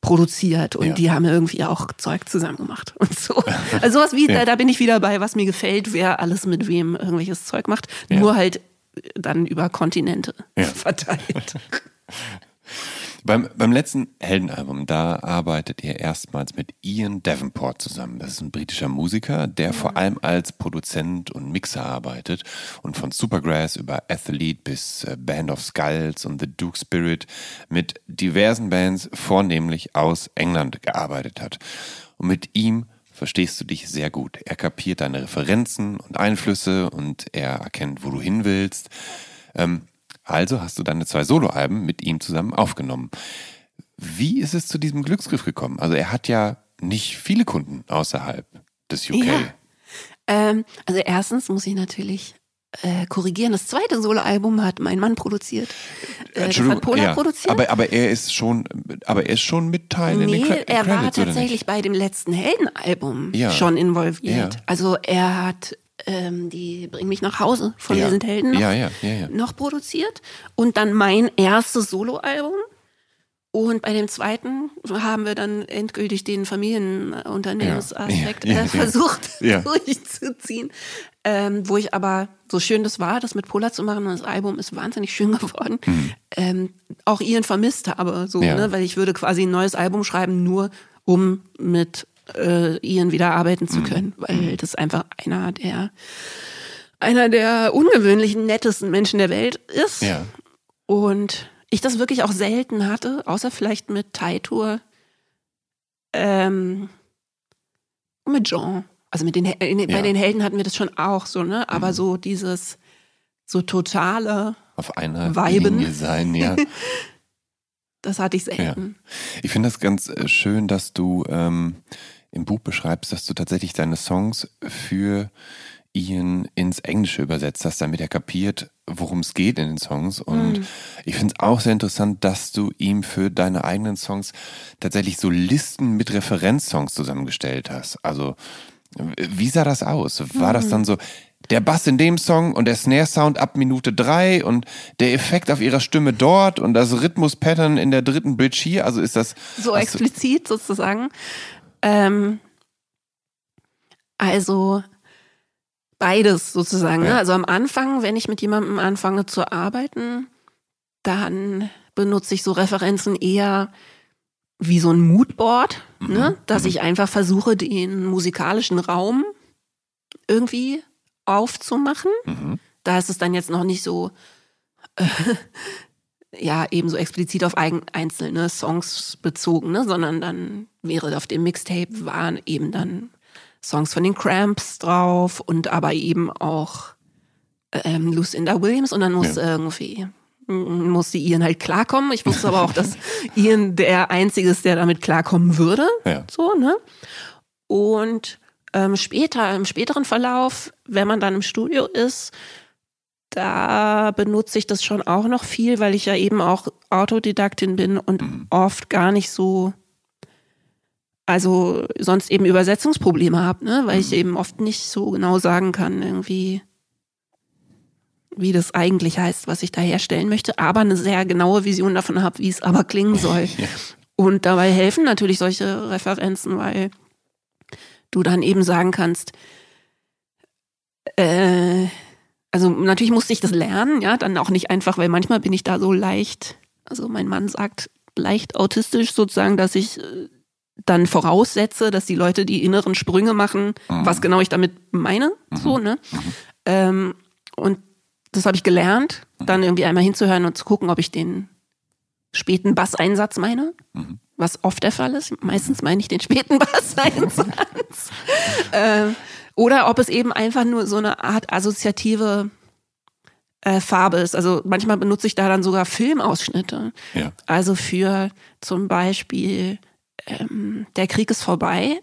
produziert und Ja. die haben irgendwie auch Zeug zusammen gemacht und so. Also sowas wie, Ja. da, da bin ich wieder bei, was mir gefällt, wer alles mit wem irgendwelches Zeug macht. Ja. Nur halt dann über Kontinente verteilt. Beim, beim letzten Heldenalbum, da arbeitet ihr erstmals mit Ian Davenport zusammen. Das ist ein britischer Musiker, der vor allem als Produzent und Mixer arbeitet und von Supergrass über Athlete bis äh, Band of Skulls und The Duke Spirit mit diversen Bands, vornehmlich aus England, gearbeitet hat. Und mit ihm verstehst du dich sehr gut. Er kapiert deine Referenzen und Einflüsse und er erkennt, wo du hin willst. Ähm, also hast du deine zwei Soloalben mit ihm zusammen aufgenommen. Wie ist es zu diesem Glücksgriff gekommen? Also er hat ja nicht viele Kunden außerhalb des UK. Ja. Ähm, also erstens muss ich natürlich äh, korrigieren. Das zweite Soloalbum hat mein Mann produziert. Äh, das hat Pola ja, produziert. Aber, aber er ist schon, aber er ist schon mit Teil in den Nee, Cre er war Credits, oder tatsächlich bei dem letzten Heldenalbum Ja. schon involviert. Ja. Also er hat ähm, die Bring mich nach Hause von Ja. Wir sind Helden noch, Ja, ja, ja, noch produziert. Und dann mein erstes Soloalbum. Und bei dem zweiten haben wir dann endgültig den Familienunternehmensaspekt äh, versucht durchzuziehen. Ähm, wo ich aber, so schön das war, das mit Pola zu machen, und das Album ist wahnsinnig schön geworden, ähm, auch Ian vermisst habe, so, Mhm. Ne? weil ich würde quasi ein neues Album schreiben, nur um mit äh, Ian wieder arbeiten Mhm. zu können, weil das einfach einer der einer der ungewöhnlichen, nettesten Menschen der Welt ist. Ja. Und ich das wirklich auch selten hatte, außer vielleicht mit Taitur. Ähm, und mit Jean. Also mit den, in, Ja. bei den Helden hatten wir das schon auch so, ne? Aber Mhm. so dieses so totale, Auf einer Weiben. Linie sein, ja. das hatte ich selten. Ich finde das ganz äh, schön, dass du ähm, im Buch beschreibst, dass du tatsächlich deine Songs für Ian ins Englische übersetzt hast, damit er kapiert, worum es geht in den Songs. Und Mhm. ich finde es auch sehr interessant, dass du ihm für deine eigenen Songs tatsächlich so Listen mit Referenzsongs zusammengestellt hast. Also, wie sah das aus? War das Mhm. dann so, der Bass in dem Song und der Snare-Sound ab Minute drei und der Effekt auf ihrer Stimme dort und das Rhythmus-Pattern in der dritten Bridge hier? Also ist das. So explizit sozusagen. Ähm, also beides sozusagen. Ja. Ne? Also am Anfang, wenn ich mit jemandem anfange zu arbeiten, dann benutze ich so Referenzen eher wie so ein Moodboard, ne? dass ich einfach versuche, den musikalischen Raum irgendwie aufzumachen. Mhm. Da ist es dann jetzt noch nicht so, äh, ja, eben so explizit auf eigen, einzelne Songs bezogen, ne? sondern dann wäre auf dem Mixtape waren eben dann Songs von den Cramps drauf und aber eben auch ähm, Lucinda Williams und dann musste irgendwie m- musste Ian halt klarkommen. Ich wusste aber auch, dass Ian der Einzige ist, der damit klarkommen würde. Ja. So, ne? Und ähm, später, im späteren Verlauf, wenn man dann im Studio ist, da benutze ich das schon auch noch viel, weil ich ja eben auch Autodidaktin bin und oft gar nicht so, also sonst eben Übersetzungsprobleme habe, ne? weil ich eben oft nicht so genau sagen kann, irgendwie, wie das eigentlich heißt, was ich da herstellen möchte, aber eine sehr genaue Vision davon habe, wie es aber klingen soll. Ja. Und dabei helfen natürlich solche Referenzen, weil du dann eben sagen kannst, äh, also natürlich musste ich das lernen, ja, dann auch nicht einfach, weil manchmal bin ich da so leicht, also mein Mann sagt leicht autistisch sozusagen, dass ich äh, dann voraussetze, dass die Leute die inneren Sprünge machen, was genau ich damit meine, so, ne? Ähm, und das habe ich gelernt, dann irgendwie einmal hinzuhören und zu gucken, ob ich den späten Basseinsatz meine, was oft der Fall ist. Meistens meine ich den späten Basseinsatz. äh, oder ob es eben einfach nur so eine Art assoziative äh, Farbe ist. Also manchmal benutze ich da dann sogar Filmausschnitte. Ja. Also für zum Beispiel ähm, Der Krieg ist vorbei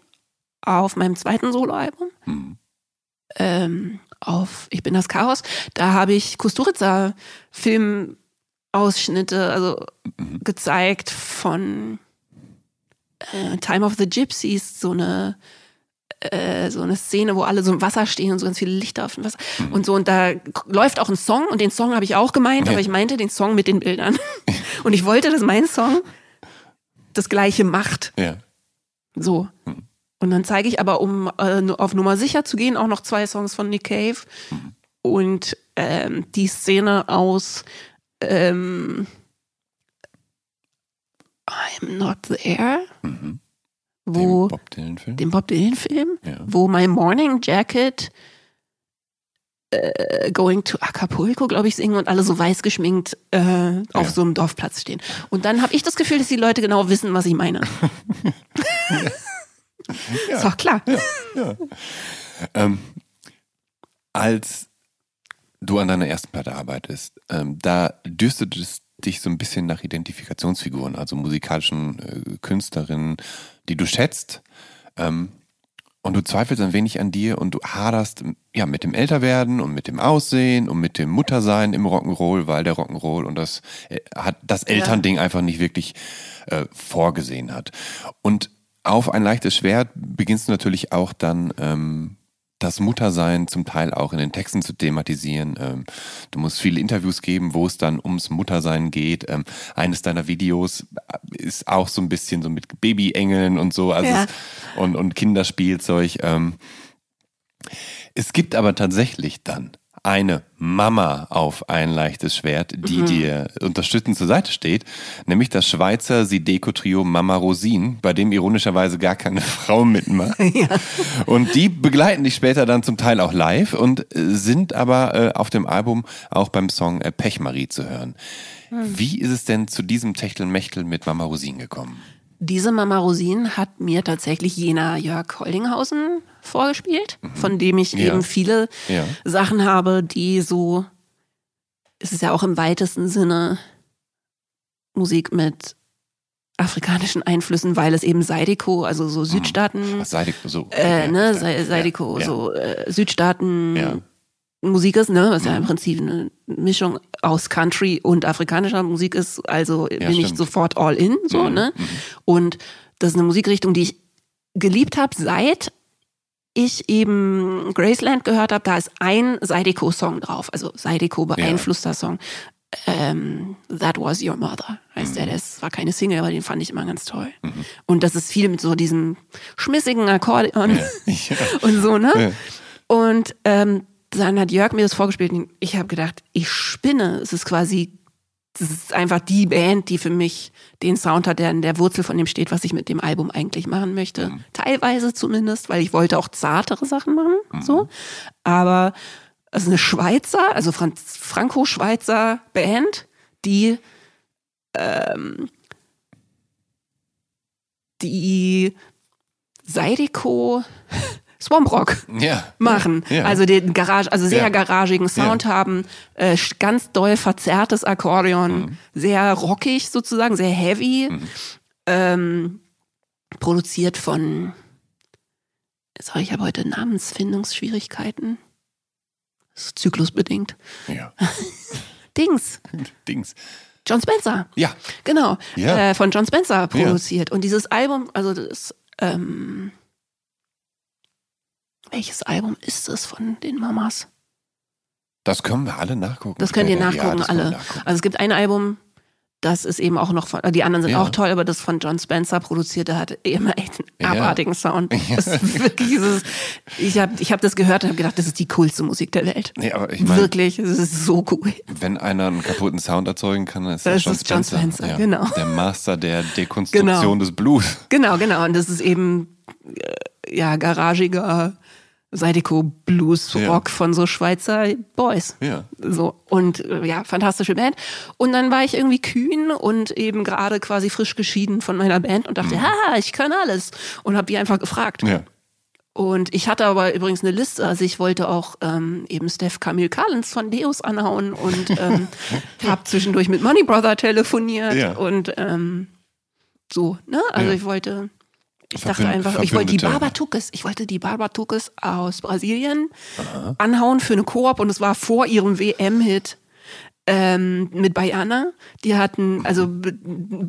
auf meinem zweiten Soloalbum. Mhm. Ähm, auf Ich bin das Chaos. Da habe ich Kusturica Filmausschnitte also gezeigt von äh, Time of the Gypsies, so eine äh, so eine Szene, wo alle so im Wasser stehen und so ganz viele Lichter auf dem Wasser und so und da läuft auch ein Song und den Song habe ich auch gemeint, Ja. aber ich meinte den Song mit den Bildern und ich wollte, dass mein Song das gleiche macht. Ja. So. Und dann zeige ich aber, um äh, auf Nummer sicher zu gehen, auch noch zwei Songs von Nick Cave. und ähm, die Szene aus ähm, I'm Not There, wo Den Bob Dylan-Film? dem Bob Dylan-Film, Ja. wo My Morning Jacket äh, Going to Acapulco, glaube ich, singen und alle so weiß geschminkt äh, auf Ja. so einem Dorfplatz stehen. Und dann habe ich das Gefühl, dass die Leute genau wissen, was ich meine. Ist doch klar. Ähm, als du an deiner ersten Platte arbeitest, ähm, da dürstet es dich so ein bisschen nach Identifikationsfiguren, also musikalischen äh, Künstlerinnen, die du schätzt. Ähm, und du zweifelst ein wenig an dir und du haderst ja mit dem Älterwerden und mit dem Aussehen und mit dem Muttersein im Rock'n'Roll, weil der Rock'n'Roll und das äh, hat das Elternding einfach nicht wirklich äh, vorgesehen hat. Und auf ein leichtes Schwert beginnst du natürlich auch dann ähm, das Muttersein zum Teil auch in den Texten zu thematisieren. Ähm, du musst viele Interviews geben, wo es dann ums Muttersein geht. Ähm, eines deiner Videos ist auch so ein bisschen so mit Babyengeln und so also Ja. es, und, und Kinderspielzeug. Ähm, es gibt aber tatsächlich dann eine Mama auf ein leichtes Schwert, die dir unterstützend zur Seite steht, nämlich das Schweizer Sideco-Trio Mama Rosin, bei dem ironischerweise gar keine Frau mitmacht. Und die begleiten dich später dann zum Teil auch live und äh, sind aber äh, auf dem Album auch beim Song äh, Pechmarie zu hören. Wie ist es denn zu diesem Techtelmechtel mit Mama Rosin gekommen? Diese Mama Rosin hat mir tatsächlich jener Jörg Holdinghausen vorgespielt, von dem ich Mhm. Ja. eben viele Ja. Sachen habe, die so, es ist ja auch im weitesten Sinne Musik mit afrikanischen Einflüssen, weil es eben Seideko, also so Südstaaten, Was sei so? äh, ne, ja, Se- Seideko, so äh, Südstaaten. Musik ist, ne, was ja Mhm. im Prinzip eine Mischung aus Country und afrikanischer Musik ist, also bin ich stimmt. sofort all in, so, Mhm, ne? Und das ist eine Musikrichtung, die ich geliebt habe, seit ich eben Graceland gehört habe, da ist ein Seideko-Song drauf, also Seideko beeinflusster Song. Ähm, That Was Your Mother heißt Mhm. der. Das war keine Single, aber den fand ich immer ganz toll. Und das ist viel mit so diesem schmissigen Akkordeon Ja. und so, ne? Ja. Und ähm, dann hat Jörg mir das vorgespielt und ich habe gedacht, ich spinne. Es ist quasi, das ist einfach die Band, die für mich den Sound hat, der in der Wurzel von dem steht, was ich mit dem Album eigentlich machen möchte. Mhm. Teilweise zumindest, weil ich wollte auch zartere Sachen machen, Mhm. so. Aber es ist eine Schweizer, also Franz Franco-Schweizer Band, die ähm, die Seideko Swamp Rock Ja. machen. Ja. Also den Garage, also sehr Ja. garagigen Sound Ja. haben, äh, ganz doll verzerrtes Akkordeon, Mhm. sehr rockig sozusagen, sehr heavy, ähm, produziert von, sorry, ich habe heute Namensfindungsschwierigkeiten. Das ist zyklusbedingt. Ja. Dings, Dings. John Spencer. Ja. Genau, Ja. äh, von John Spencer produziert. Und dieses Album, also das, ähm, welches Album ist es von den Mamas? Das können wir alle nachgucken. Das könnt ihr Ja, nachgucken, wir alle. nachgucken. Also es gibt ein Album, das ist eben auch noch von, die anderen sind Ja. auch toll, aber das von John Spencer produzierte hat immer echt einen Ja. abartigen Sound. Das ist wirklich, dieses, ich habe ich hab das gehört und habe gedacht, das ist die coolste Musik der Welt. Nee, aber ich meine, wirklich, es ist so cool. wenn einer einen kaputten Sound erzeugen kann, dann ist das, Das John ist John Spencer. Spencer, genau. Der Master der Dekonstruktion Genau. des Blues. Genau, genau. Und das ist eben äh, ja garagiger Seideko Blues Ja. Rock von so Schweizer Boys. Ja. So und äh, ja, fantastische Band. Und dann war ich irgendwie kühn und eben gerade quasi frisch geschieden von meiner Band und dachte, haha, ich kann alles und habe die einfach gefragt. Mhm. Ja. Und ich hatte aber übrigens eine Liste, also ich wollte auch ähm, eben Steph Camille Collins von Deus anhauen und ähm, habe zwischendurch mit Money Brother telefoniert Ja. und ähm, so, ne? Also Ja. ich wollte, ich dachte einfach, ich wollte die. Barbatukes, ich wollte die Barbatukes aus Brasilien anhauen für eine Koop und es war vor ihrem WM-Hit ähm, mit Bayana. Die hatten also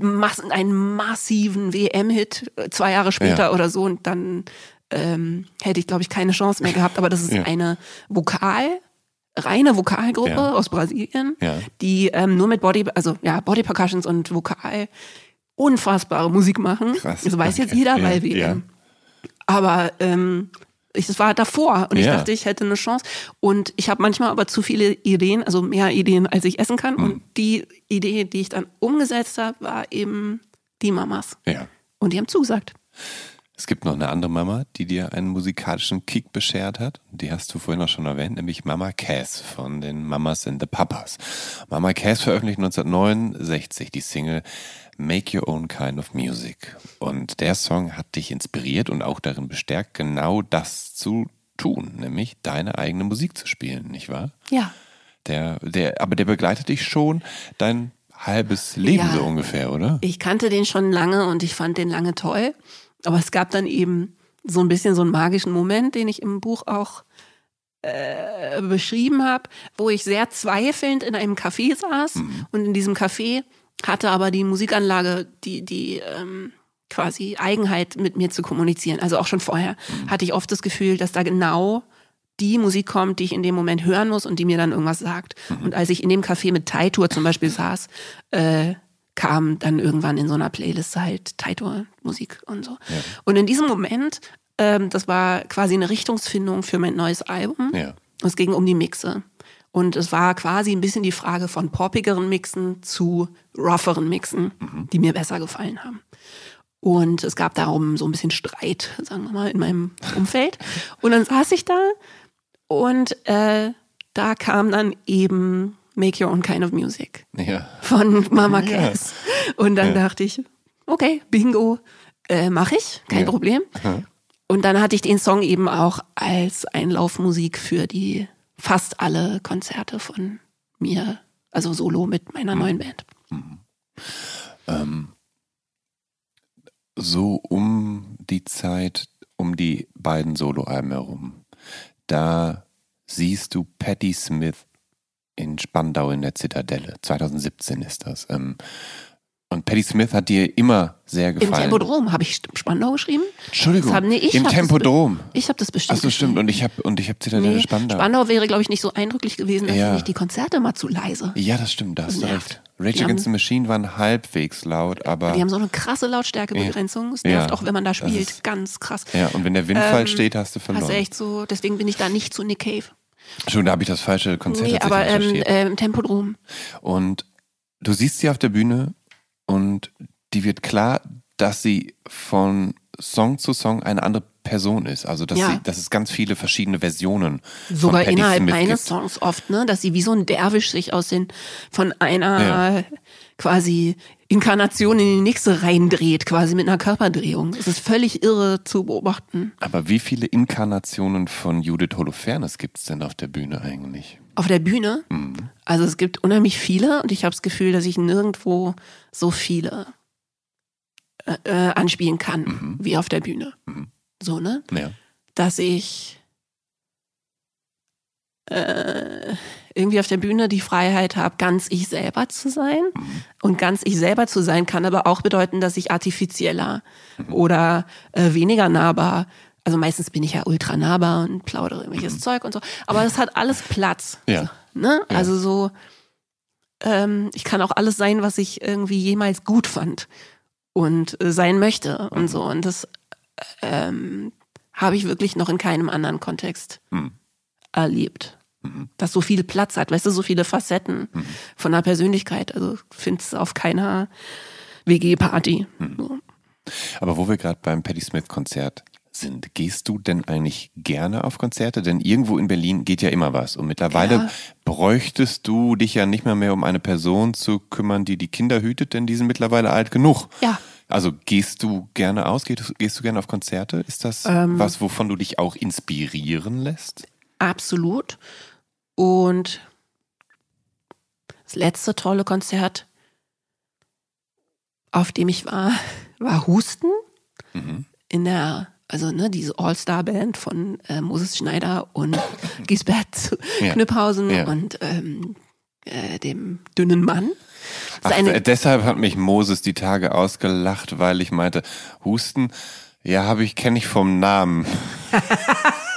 mass einen massiven WM-Hit äh, zwei Jahre später Ja. oder so und dann ähm, hätte ich, glaube ich, keine Chance mehr gehabt. Aber das ist Ja. eine Vokal, reine Vokalgruppe Ja. aus Brasilien, die ähm, nur mit Body, also ja, Body Percussions und Vokal unfassbare Musik machen. Krass. Das weiß jetzt jeder, weil WM. ja. Aber ähm, Ich, war davor und ich Ja. dachte, ich hätte eine Chance. Und ich habe manchmal aber zu viele Ideen, also mehr Ideen, als ich essen kann. Mhm. Und die Idee, die ich dann umgesetzt habe, war eben die Mamas. Ja. Und die haben zugesagt. Es gibt noch eine andere Mama, die dir einen musikalischen Kick beschert hat. Die hast du vorhin auch schon erwähnt, nämlich Mama Cass von den Mamas and the Papas. Mama Cass veröffentlicht 1969 die Single Make Your Own Kind of Music. Und der Song hat dich inspiriert und auch darin bestärkt, genau das zu tun, nämlich deine eigene Musik zu spielen, nicht wahr? Ja. Der, der, aber der begleitet dich schon dein halbes Leben Ja. so ungefähr, oder? Ich kannte den schon lange und ich fand den lange toll. Aber es gab dann eben so ein bisschen so einen magischen Moment, den ich im Buch auch äh, beschrieben habe, wo ich sehr zweifelnd in einem Café saß und in diesem Café hatte aber die Musikanlage die die ähm, quasi Eigenheit mit mir zu kommunizieren. Also auch schon vorher hatte ich oft das Gefühl, dass da genau die Musik kommt, die ich in dem Moment hören muss und die mir dann irgendwas sagt. Und als ich in dem Café mit Taitur zum Beispiel saß, äh, kam dann irgendwann in so einer Playlist halt Taitur-Musik und so. Und in diesem Moment, ähm, das war quasi eine Richtungsfindung für mein neues Album. Ja. Es ging um die Mixe. Und es war quasi ein bisschen die Frage von poppigeren Mixen zu rougheren Mixen, die mir besser gefallen haben. Und es gab darum so ein bisschen Streit, sagen wir mal, in meinem Umfeld. Und dann saß ich da und äh, da kam dann eben Make Your Own Kind of Music Ja. von Mama Cass. Und dann dachte ich, okay, Bingo, äh, mache ich, kein Ja. Problem. Und dann hatte ich den Song eben auch als Einlaufmusik für die fast alle Konzerte von mir, also solo mit meiner neuen Band. ähm, so um die Zeit, um die beiden Soloalben herum, da siehst du Patti Smith in Spandau in der Zitadelle. 2017 ist das. Ähm, und Patti Smith hat dir immer sehr Im gefallen. Tempodrom habe ich Spandau geschrieben. Entschuldigung, Das haben- nee, ich im das Tempodrom. Ich habe das bestimmt. Achso, stimmt. Und ich habe und ich habe Zitadelle Nee, Spandau. Spandau wäre, glaube ich, nicht so eindrücklich gewesen, da Ja. ich die Konzerte mal zu leise. Ja, das stimmt, da hast du recht. Rage Die Against the haben- Machine waren halbwegs laut, aber Die haben so eine krasse Lautstärkebegrenzung. Es nervt Ja, auch, wenn man da das spielt. ist- Ganz krass. ja, und wenn der Windfall Ähm, steht, hast du verloren. Hast du echt so, deswegen bin ich da nicht zu Nick Cave. Schon, da habe ich das falsche Konzert Nee, aber ähm, ähm, Tempodrom. Und du siehst sie auf der Bühne und die wird klar, dass sie von Song zu Song eine andere Person ist. Also dass, Ja. sie, dass es ganz viele verschiedene Versionen Sogar innerhalb Smith eines gibt. Songs oft, ne? Dass sie wie so ein Derwisch sich aus den von einer Ja. quasi Inkarnation in die nächste reindreht, quasi mit einer Körperdrehung. Es ist völlig irre zu beobachten. Aber wie viele Inkarnationen von Judith Holofernes gibt es denn auf der Bühne eigentlich? Auf der Bühne, Mhm. also es gibt unheimlich viele und ich habe das Gefühl, dass ich nirgendwo so viele äh, äh, anspielen kann Mhm. wie auf der Bühne. Mhm. So, ne? Ja. dass ich äh, irgendwie auf der Bühne die Freiheit habe, ganz ich selber zu sein. Und ganz ich selber zu sein kann aber auch bedeuten, dass ich artifizieller oder äh, weniger nahbar, also meistens bin ich ja ultra nahbar und plaudere irgendwelches Zeug und so, aber das hat alles Platz. Ja. Ne? Ja. Also so, ähm, ich kann auch alles sein, was ich irgendwie jemals gut fand und äh, sein möchte und so. Und das ähm, habe ich wirklich noch in keinem anderen Kontext Mhm. erlebt. Dass so viel Platz hat, weißt du, so viele Facetten von einer Persönlichkeit. Also findest du auf keiner WG-Party. So. Aber wo wir gerade beim Patti Smith Konzert sind, gehst du denn eigentlich gerne auf Konzerte? Denn irgendwo in Berlin geht ja immer was. Und mittlerweile Ja. bräuchtest du dich ja nicht mehr mehr um eine Person zu kümmern, die die Kinder hütet, denn die sind mittlerweile alt genug. Ja. Also gehst du gerne aus? Gehst, gehst du gerne auf Konzerte? Ist das Ähm. was, wovon du dich auch inspirieren lässt? Absolut. Und das letzte tolle Konzert, auf dem ich war, war Husten Mhm. in der, also ne, diese All-Star-Band von äh, Moses Schneider und Gisbert Ja. Knüpphausen Ja. und ähm, äh, dem dünnen Mann. Ach, äh, deshalb hat mich Moses die Tage ausgelacht, weil ich meinte, Husten, ja, habe ich, kenne ich vom Namen.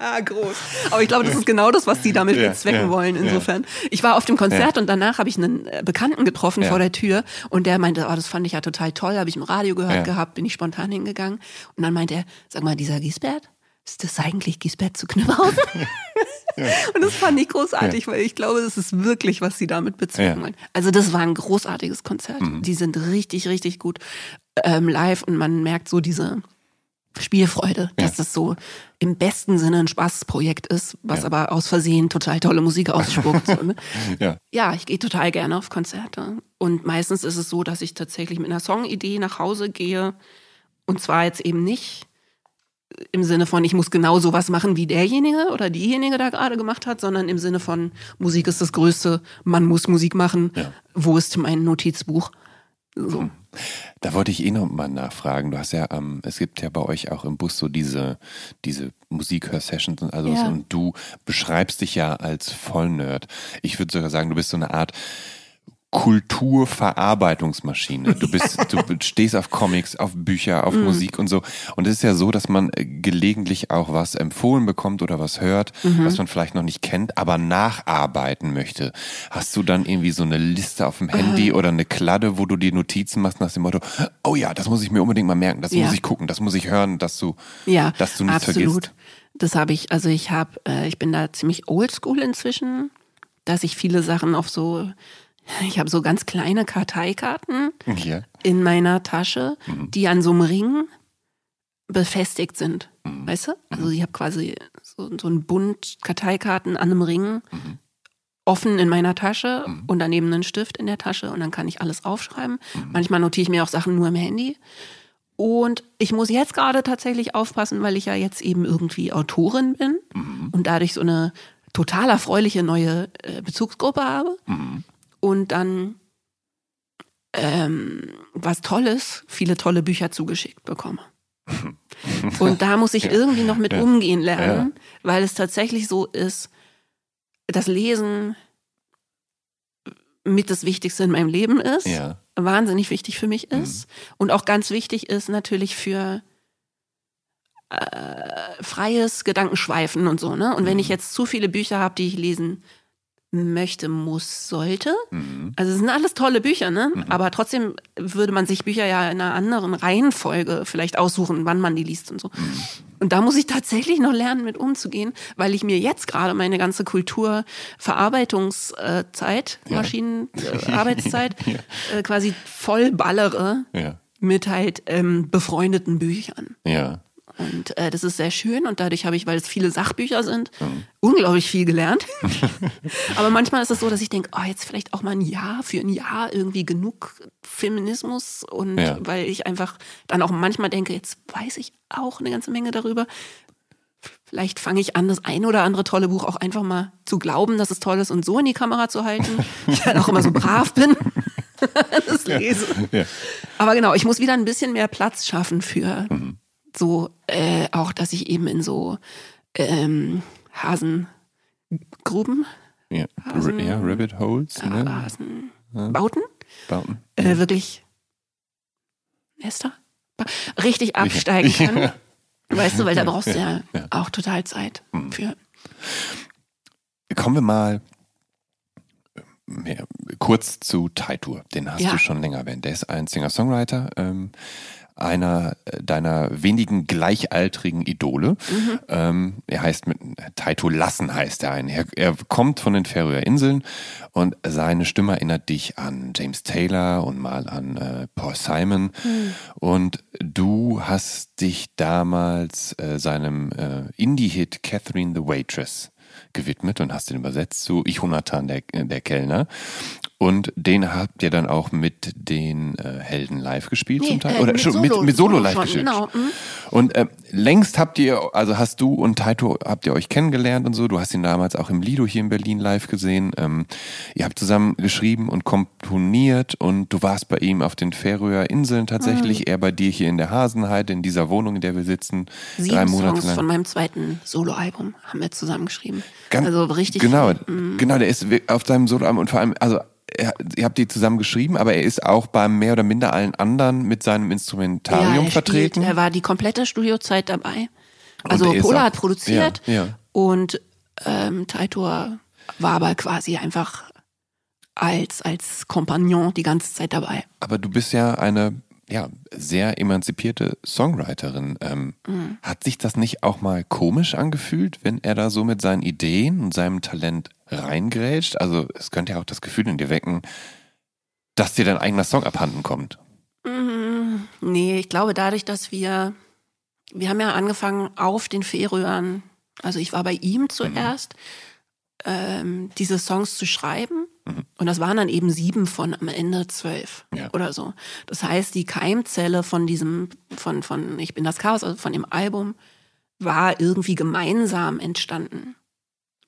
ja, groß. Aber ich glaube, das ist genau das, was die damit Ja, bezwecken ja, wollen. Insofern. Ich war auf dem Konzert und danach habe ich einen äh, Bekannten getroffen Ja. vor der Tür und der meinte, oh, das fand ich ja total toll, habe ich im Radio gehört Ja. gehabt, bin ich spontan hingegangen. Und dann meinte er, sag mal, dieser Gisbert, ist das eigentlich Gisbert zu Knüpphausen? Und das fand ich großartig, weil ich glaube, das ist wirklich, was sie damit bezwecken Ja. Mhm. wollen. Also das war ein großartiges Konzert. Die sind richtig, richtig gut ähm, live und man merkt so diese Spielfreude, dass Ja. das so im besten Sinne ein Spaßprojekt ist, was Ja. aber aus Versehen total tolle Musik ausspuckt. so, ne? Ja. Ja, ich gehe total gerne auf Konzerte. Und meistens ist es so, dass ich tatsächlich mit einer Songidee nach Hause gehe. Und zwar jetzt eben nicht im Sinne von, ich muss genau sowas machen, wie derjenige oder diejenige da gerade gemacht hat, sondern im Sinne von, Musik ist das Größte, man muss Musik machen. Wo ist mein Notizbuch? So. Da wollte ich eh noch mal nachfragen. Du hast ja, ähm, es gibt ja bei euch auch im Bus so diese, diese Musikhör-Sessions und also Ja. und du beschreibst dich ja als Vollnerd. Ich würde sogar sagen, du bist so eine Art Kulturverarbeitungsmaschine. Du bist, du stehst auf Comics, auf Bücher, auf Musik und so. Und es ist ja so, dass man äh, gelegentlich auch was empfohlen bekommt oder was hört, Mhm. was man vielleicht noch nicht kennt, aber nacharbeiten möchte. Hast du dann irgendwie so eine Liste auf dem. Handy oder eine Kladde, wo du dir Notizen machst nach dem Motto, oh ja, das muss ich mir unbedingt mal merken, das Ja. muss ich gucken, das muss ich hören, dass du, Ja, dass du nichts absolut. vergisst. Das habe ich, also ich habe, äh, ich bin da ziemlich oldschool inzwischen, dass ich viele Sachen auf so, ich habe so ganz kleine Karteikarten Ja. in meiner Tasche, Mhm. die an so einem Ring befestigt sind. Mhm. Weißt du? Also ich habe quasi so, so einen Bund Karteikarten an einem Ring Mhm. offen in meiner Tasche und daneben einen Stift in der Tasche und dann kann ich alles aufschreiben. Mhm. Manchmal notiere ich mir auch Sachen nur im Handy. Und ich muss jetzt gerade tatsächlich aufpassen, weil ich ja jetzt eben irgendwie Autorin bin Mhm. und dadurch so eine total erfreuliche neue äh, Bezugsgruppe habe. Mhm. Und dann ähm, was Tolles, viele tolle Bücher zugeschickt bekomme. Und da muss ich irgendwie noch mit Ja. umgehen lernen, weil es tatsächlich so ist, das Lesen mit das Wichtigste in meinem Leben ist, Ja. wahnsinnig wichtig für mich ist und auch ganz wichtig ist natürlich für äh, freies Gedankenschweifen und so. Ne? Und wenn ich jetzt zu viele Bücher habe, die ich lesen möchte, muss, sollte, Mhm. also es sind alles tolle Bücher, ne? Aber trotzdem würde man sich Bücher ja in einer anderen Reihenfolge vielleicht aussuchen, wann man die liest und so. Und da muss ich tatsächlich noch lernen, mit umzugehen, weil ich mir jetzt gerade meine ganze Kulturverarbeitungszeit, Ja. Maschinenarbeitszeit, äh, quasi voll ballere Ja. mit halt ähm, befreundeten Büchern. Ja. Und äh, das ist sehr schön und dadurch habe ich, weil es viele Sachbücher sind, unglaublich viel gelernt. Aber manchmal ist es so, dass ich denke, oh, jetzt vielleicht auch mal ein Jahr für ein Jahr irgendwie genug Feminismus und Ja. weil ich einfach dann auch manchmal denke, jetzt weiß ich auch eine ganze Menge darüber. Vielleicht fange ich an, das ein oder andere tolle Buch auch einfach mal zu glauben, dass es toll ist und so in die Kamera zu halten. Ich dann auch immer so brav bin, das lese. Ja. Aber genau, ich muss wieder ein bisschen mehr Platz schaffen für so, äh, auch dass ich eben in so ähm, Hasengruben, Ja. Hasen- ja, Rabbit Holes, äh, ne? Hasenbauten, Bauten. äh, wirklich Nester? Richtig absteigen kann. Ja. Weißt du, weil da brauchst du ja, Ja. Mhm. auch total Zeit für. Kommen wir mal mehr, kurz zu Taitur. Den hast Ja. du schon länger erwähnt. Der ist ein Singer-Songwriter, ähm, einer äh, deiner wenigen gleichaltrigen Idole. Mhm. Ähm, er heißt mit Taito Lassen heißt er ein. Er, er kommt von den Färöer Inseln und seine Stimme erinnert dich an James Taylor und mal an äh, Paul Simon. Mhm. Und du hast dich damals äh, seinem äh, Indie-Hit Catherine the Waitress gewidmet und hast den übersetzt zu Ich Jonathan, der, der Kellner. Und den habt ihr dann auch mit den äh, Helden live gespielt Nee, zum Teil? äh, Oder mit schon Solo- mit, mit Solo, Solo live schon, gespielt? genau, mhm. Und äh, längst habt ihr, also hast du und Taito, habt ihr euch kennengelernt und so. Du hast ihn damals auch im Lido hier in Berlin live gesehen. Ähm, ihr habt zusammen geschrieben und komponiert und du warst bei ihm auf den Färöer Inseln tatsächlich, Mhm. er bei dir hier in der Hasenheide, in dieser Wohnung, in der wir sitzen, Sieben drei Monate Songs lang. von meinem zweiten Soloalbum haben wir zusammengeschrieben. Ganz- also richtig. Genau, Mhm. genau, der ist auf seinem Soloalbum und vor allem, also er, ihr habt die zusammen geschrieben, aber er ist auch bei mehr oder minder allen anderen mit seinem Instrumentarium er vertreten. Spielt, er war die komplette Studiozeit dabei. Also Pola hat produziert Ja, ja. Und ähm, Taitor war aber quasi einfach als, als Kompagnon die ganze Zeit dabei. Aber du bist ja eine ja, sehr emanzipierte Songwriterin. Ähm, mhm. Hat sich das nicht auch mal komisch angefühlt, wenn er da so mit seinen Ideen und seinem Talent reingrätscht? Also es könnte ja auch das Gefühl in dir wecken, dass dir dein eigener Song abhanden kommt. Mhm. Nee, ich glaube dadurch, dass wir, wir haben ja angefangen auf den Färöern, also ich war bei ihm zuerst, mhm. ähm, diese Songs zu schreiben Mhm. Und das waren dann eben sieben von am Ende zwölf ja. oder so. Das heißt, die Keimzelle von diesem, von, von Ich bin das Chaos, also von dem Album, war irgendwie gemeinsam entstanden.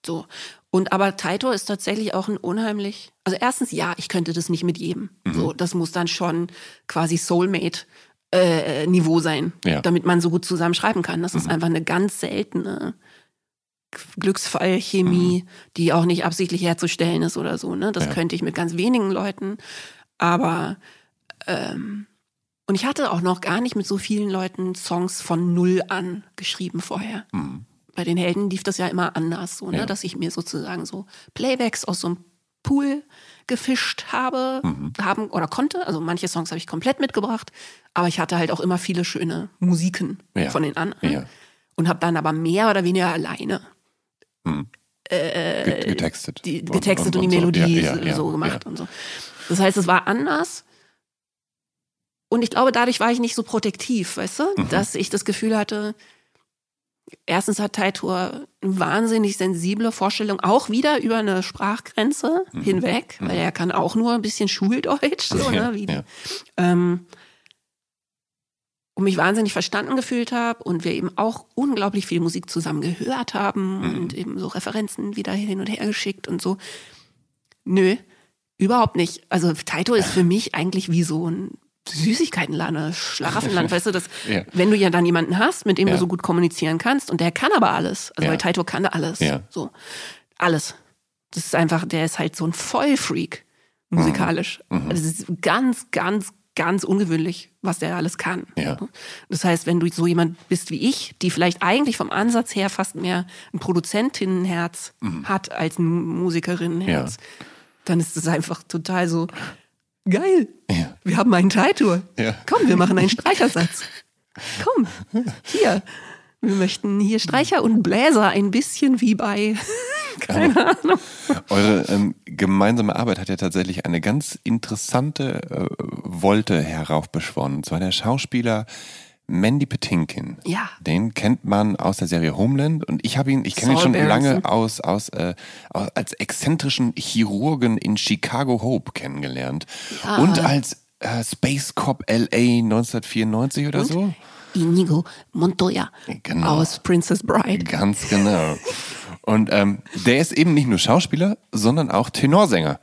So. Und aber Taito ist tatsächlich auch ein unheimlich, also erstens ja, ich könnte das nicht mit jedem. Mhm. So, das muss dann schon quasi Soulmate äh, Niveau sein, ja. damit man so gut zusammen schreiben kann. Das mhm. ist einfach eine ganz seltene Glücksfallchemie, mhm. die auch nicht absichtlich herzustellen ist oder so. Ne? Das ja. könnte ich mit ganz wenigen Leuten. Aber ähm, und ich hatte auch noch gar nicht mit so vielen Leuten Songs von null an geschrieben vorher. Mhm. Bei den Helden lief das ja immer anders, so, ne? Ja. dass ich mir sozusagen so Playbacks aus so einem Pool gefischt habe, mhm. haben oder konnte. Also manche Songs habe ich komplett mitgebracht, aber ich hatte halt auch immer viele schöne Musiken ja. von den anderen. Ja. Und habe dann aber mehr oder weniger alleine hm. Äh, getextet. Die, getextet und, und, und, und die Melodie so, ja, ja, so gemacht und so. Das heißt, es war anders. Und ich glaube, dadurch war ich nicht so protektiv, weißt du? Mhm. Dass ich das Gefühl hatte, erstens hat Taitur eine wahnsinnig sensible Vorstellung, auch wieder über eine Sprachgrenze mhm. hinweg, weil mhm. er kann auch nur ein bisschen Schuldeutsch, so, ja, ne? Wie, ähm, und mich wahnsinnig verstanden gefühlt habe und wir eben auch unglaublich viel Musik zusammen gehört haben mhm. und eben so Referenzen wieder hin und her geschickt und so. Nö, überhaupt nicht. Also Taito ist für mich eigentlich wie so ein Süßigkeitenladen, Schlaraffenland, weißt du, dass, ja. wenn du ja dann jemanden hast, mit dem ja. du so gut kommunizieren kannst und der kann aber alles, also ja. weil Taito kann alles, so, alles. Das ist einfach, der ist halt so ein Vollfreak musikalisch. Mhm. Mhm. Das ist ganz, ganz, ganz ungewöhnlich, was der alles kann. Ja. Das heißt, wenn du so jemand bist wie ich, die vielleicht eigentlich vom Ansatz her fast mehr ein Produzentinnenherz mhm. hat als ein Musikerinnenherz, ja. dann ist es einfach total so geil. Ja. Wir haben einen Teiltour. Komm, wir machen einen Streichersatz. Komm, hier. Wir möchten hier Streicher und Bläser ein bisschen wie bei keine Ahnung. Eure ähm, gemeinsame Arbeit hat ja tatsächlich eine ganz interessante äh, Wolte heraufbeschworen. Und zwar der Schauspieler Mandy Patinkin. Ja. Den kennt man aus der Serie Homeland und ich habe ihn, ich kenne ihn schon Berenson. lange aus, aus, äh, aus, als exzentrischen Chirurgen in Chicago Hope kennengelernt. Ja. Und als äh, Space Cop LA 1994 oder und? so. Inigo Montoya genau. aus Princess Bride. Ganz genau. Und ähm, der ist eben nicht nur Schauspieler, sondern auch Tenorsänger.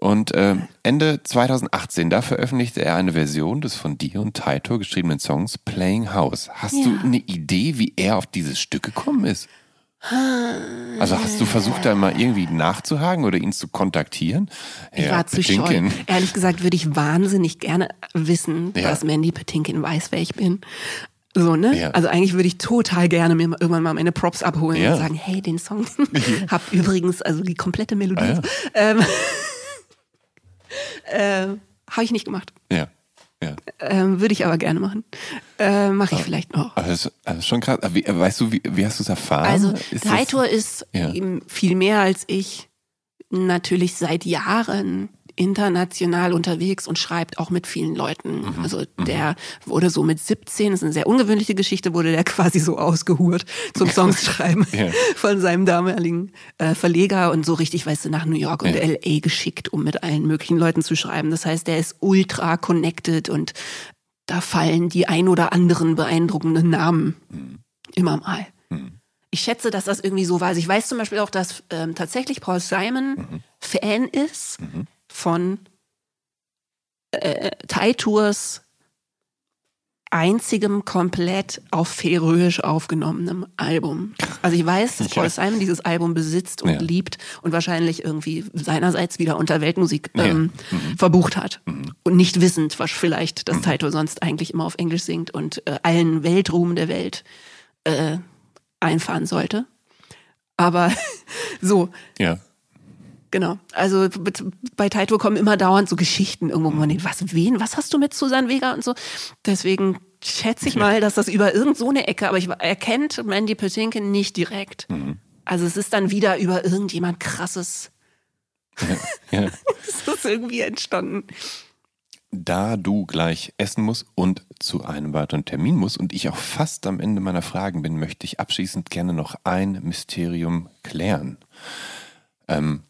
Und äh, Ende 2018, da veröffentlichte er eine Version des von dir und Taito geschriebenen Songs Playing House. Hast ja. du eine Idee, wie er auf dieses Stück gekommen ist? Also hast du versucht, da mal irgendwie nachzuhaken oder ihn zu kontaktieren? Ich ja, war zu scheu. Ehrlich gesagt würde ich wahnsinnig gerne wissen, ja. dass Mandy Patinkin weiß, wer ich bin. So, ne? Ja. Also eigentlich würde ich total gerne mir irgendwann mal meine Props abholen und sagen, hey, den Song hab übrigens, also die komplette Melodie. Ah, ähm, äh, Habe ich nicht gemacht. Ja. Ja. Ähm, würde ich aber gerne machen. Äh, Mache ich ah, vielleicht noch. Aber das, das ist schon krass. Wie, weißt du, wie, wie hast du es erfahren? Also, Taitor ist viel mehr als ich natürlich seit Jahren international unterwegs und schreibt auch mit vielen Leuten. Mhm. Also mhm. der wurde so mit 17, das ist eine sehr ungewöhnliche Geschichte, wurde der quasi so ausgehurt zum Songs schreiben ja. von seinem damaligen äh, Verleger und so richtig, weißt du, nach New York und ja. LA geschickt, um mit allen möglichen Leuten zu schreiben. Das heißt, der ist ultra connected und da fallen die ein oder anderen beeindruckenden Namen mhm. immer mal. Mhm. Ich schätze, dass das irgendwie so war. Also ich weiß zum Beispiel auch, dass ähm, tatsächlich Paul Simon mhm. Fan ist mhm von äh, Taitours einzigem komplett auf Färöisch aufgenommenem Album. Also ich weiß, dass Paul Simon dieses Album besitzt und ja. liebt und wahrscheinlich irgendwie seinerseits wieder unter Weltmusik ähm, ja. mhm. verbucht hat. Mhm. Und nicht wissend, was vielleicht das mhm. Taito sonst eigentlich immer auf Englisch singt und äh, allen Weltruhm der Welt äh, einfahren sollte. Aber so, Ja. Genau. Also bei Taito kommen immer dauernd so Geschichten irgendwo, wo man denkt, was, wen, was hast du mit Susan Vega und so. Deswegen schätze ich mal, dass das über irgend so eine Ecke, aber ich er kennt Mandy Patinkin nicht direkt. Also es ist dann wieder über irgendjemand krasses. ja. Das ist irgendwie entstanden. Da du gleich essen musst und zu einem weiteren Termin musst und ich auch fast am Ende meiner Fragen bin, möchte ich abschließend gerne noch ein Mysterium klären. Ähm,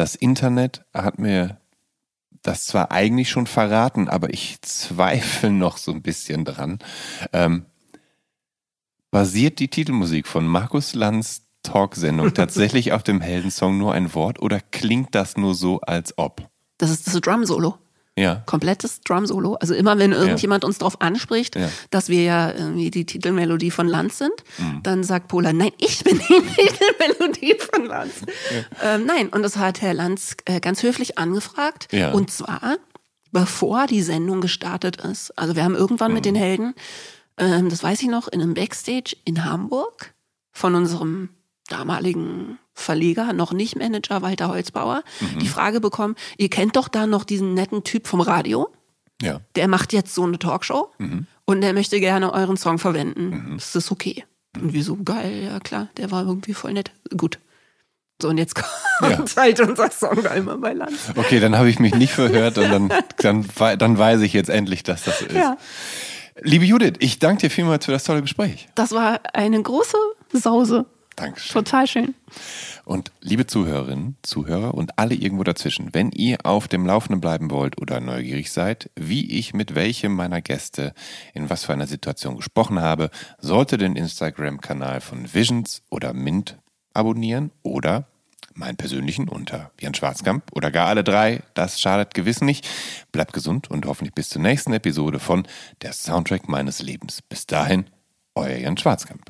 das Internet hat mir das zwar eigentlich schon verraten, aber ich zweifle noch so ein bisschen dran. Ähm, basiert die Titelmusik von Markus Lanz Talksendung tatsächlich auf dem Heldensong nur ein Wort oder klingt das nur so, als ob? Das ist das Drum-Solo. Ja. Komplettes Drum-Solo. Also immer, wenn irgendjemand uns darauf anspricht, Ja. dass wir ja irgendwie die Titelmelodie von Lanz sind, Mhm. dann sagt Pola, nein, ich bin die Titelmelodie von Lanz. Ähm, nein, und das hat Herr Lanz äh, ganz höflich angefragt. Ja. Und zwar, bevor die Sendung gestartet ist. Also wir haben irgendwann mit den Mhm. Helden, ähm, das weiß ich noch, in einem Backstage in Hamburg von unserem damaligen Verleger, noch nicht Manager Walter Holzbauer, Mhm. die Frage bekommen, ihr kennt doch da noch diesen netten Typ vom Radio, Ja. der macht jetzt so eine Talkshow und der möchte gerne euren Song verwenden. Ist das okay? Und wir so, geil, ja klar, der war irgendwie voll nett. Gut. So, und jetzt kommt Ja. halt unser Song immer bei Land. Okay, dann habe ich mich nicht verhört und dann, dann, dann weiß ich jetzt endlich, dass das so ist. Ja. Liebe Judith, ich danke dir vielmals für das tolle Gespräch. Das war eine große Sause. Dankeschön. Total schön. Und liebe Zuhörerinnen, Zuhörer und alle irgendwo dazwischen, wenn ihr auf dem Laufenden bleiben wollt oder neugierig seid, wie ich mit welchem meiner Gäste in was für einer Situation gesprochen habe, solltet den Instagram-Kanal von Visions oder Mint abonnieren oder meinen persönlichen unter Jan Schwarzkamp oder gar alle drei. Das schadet gewiss nicht. Bleibt gesund und hoffentlich bis zur nächsten Episode von Der Soundtrack meines Lebens. Bis dahin, euer Jan Schwarzkamp.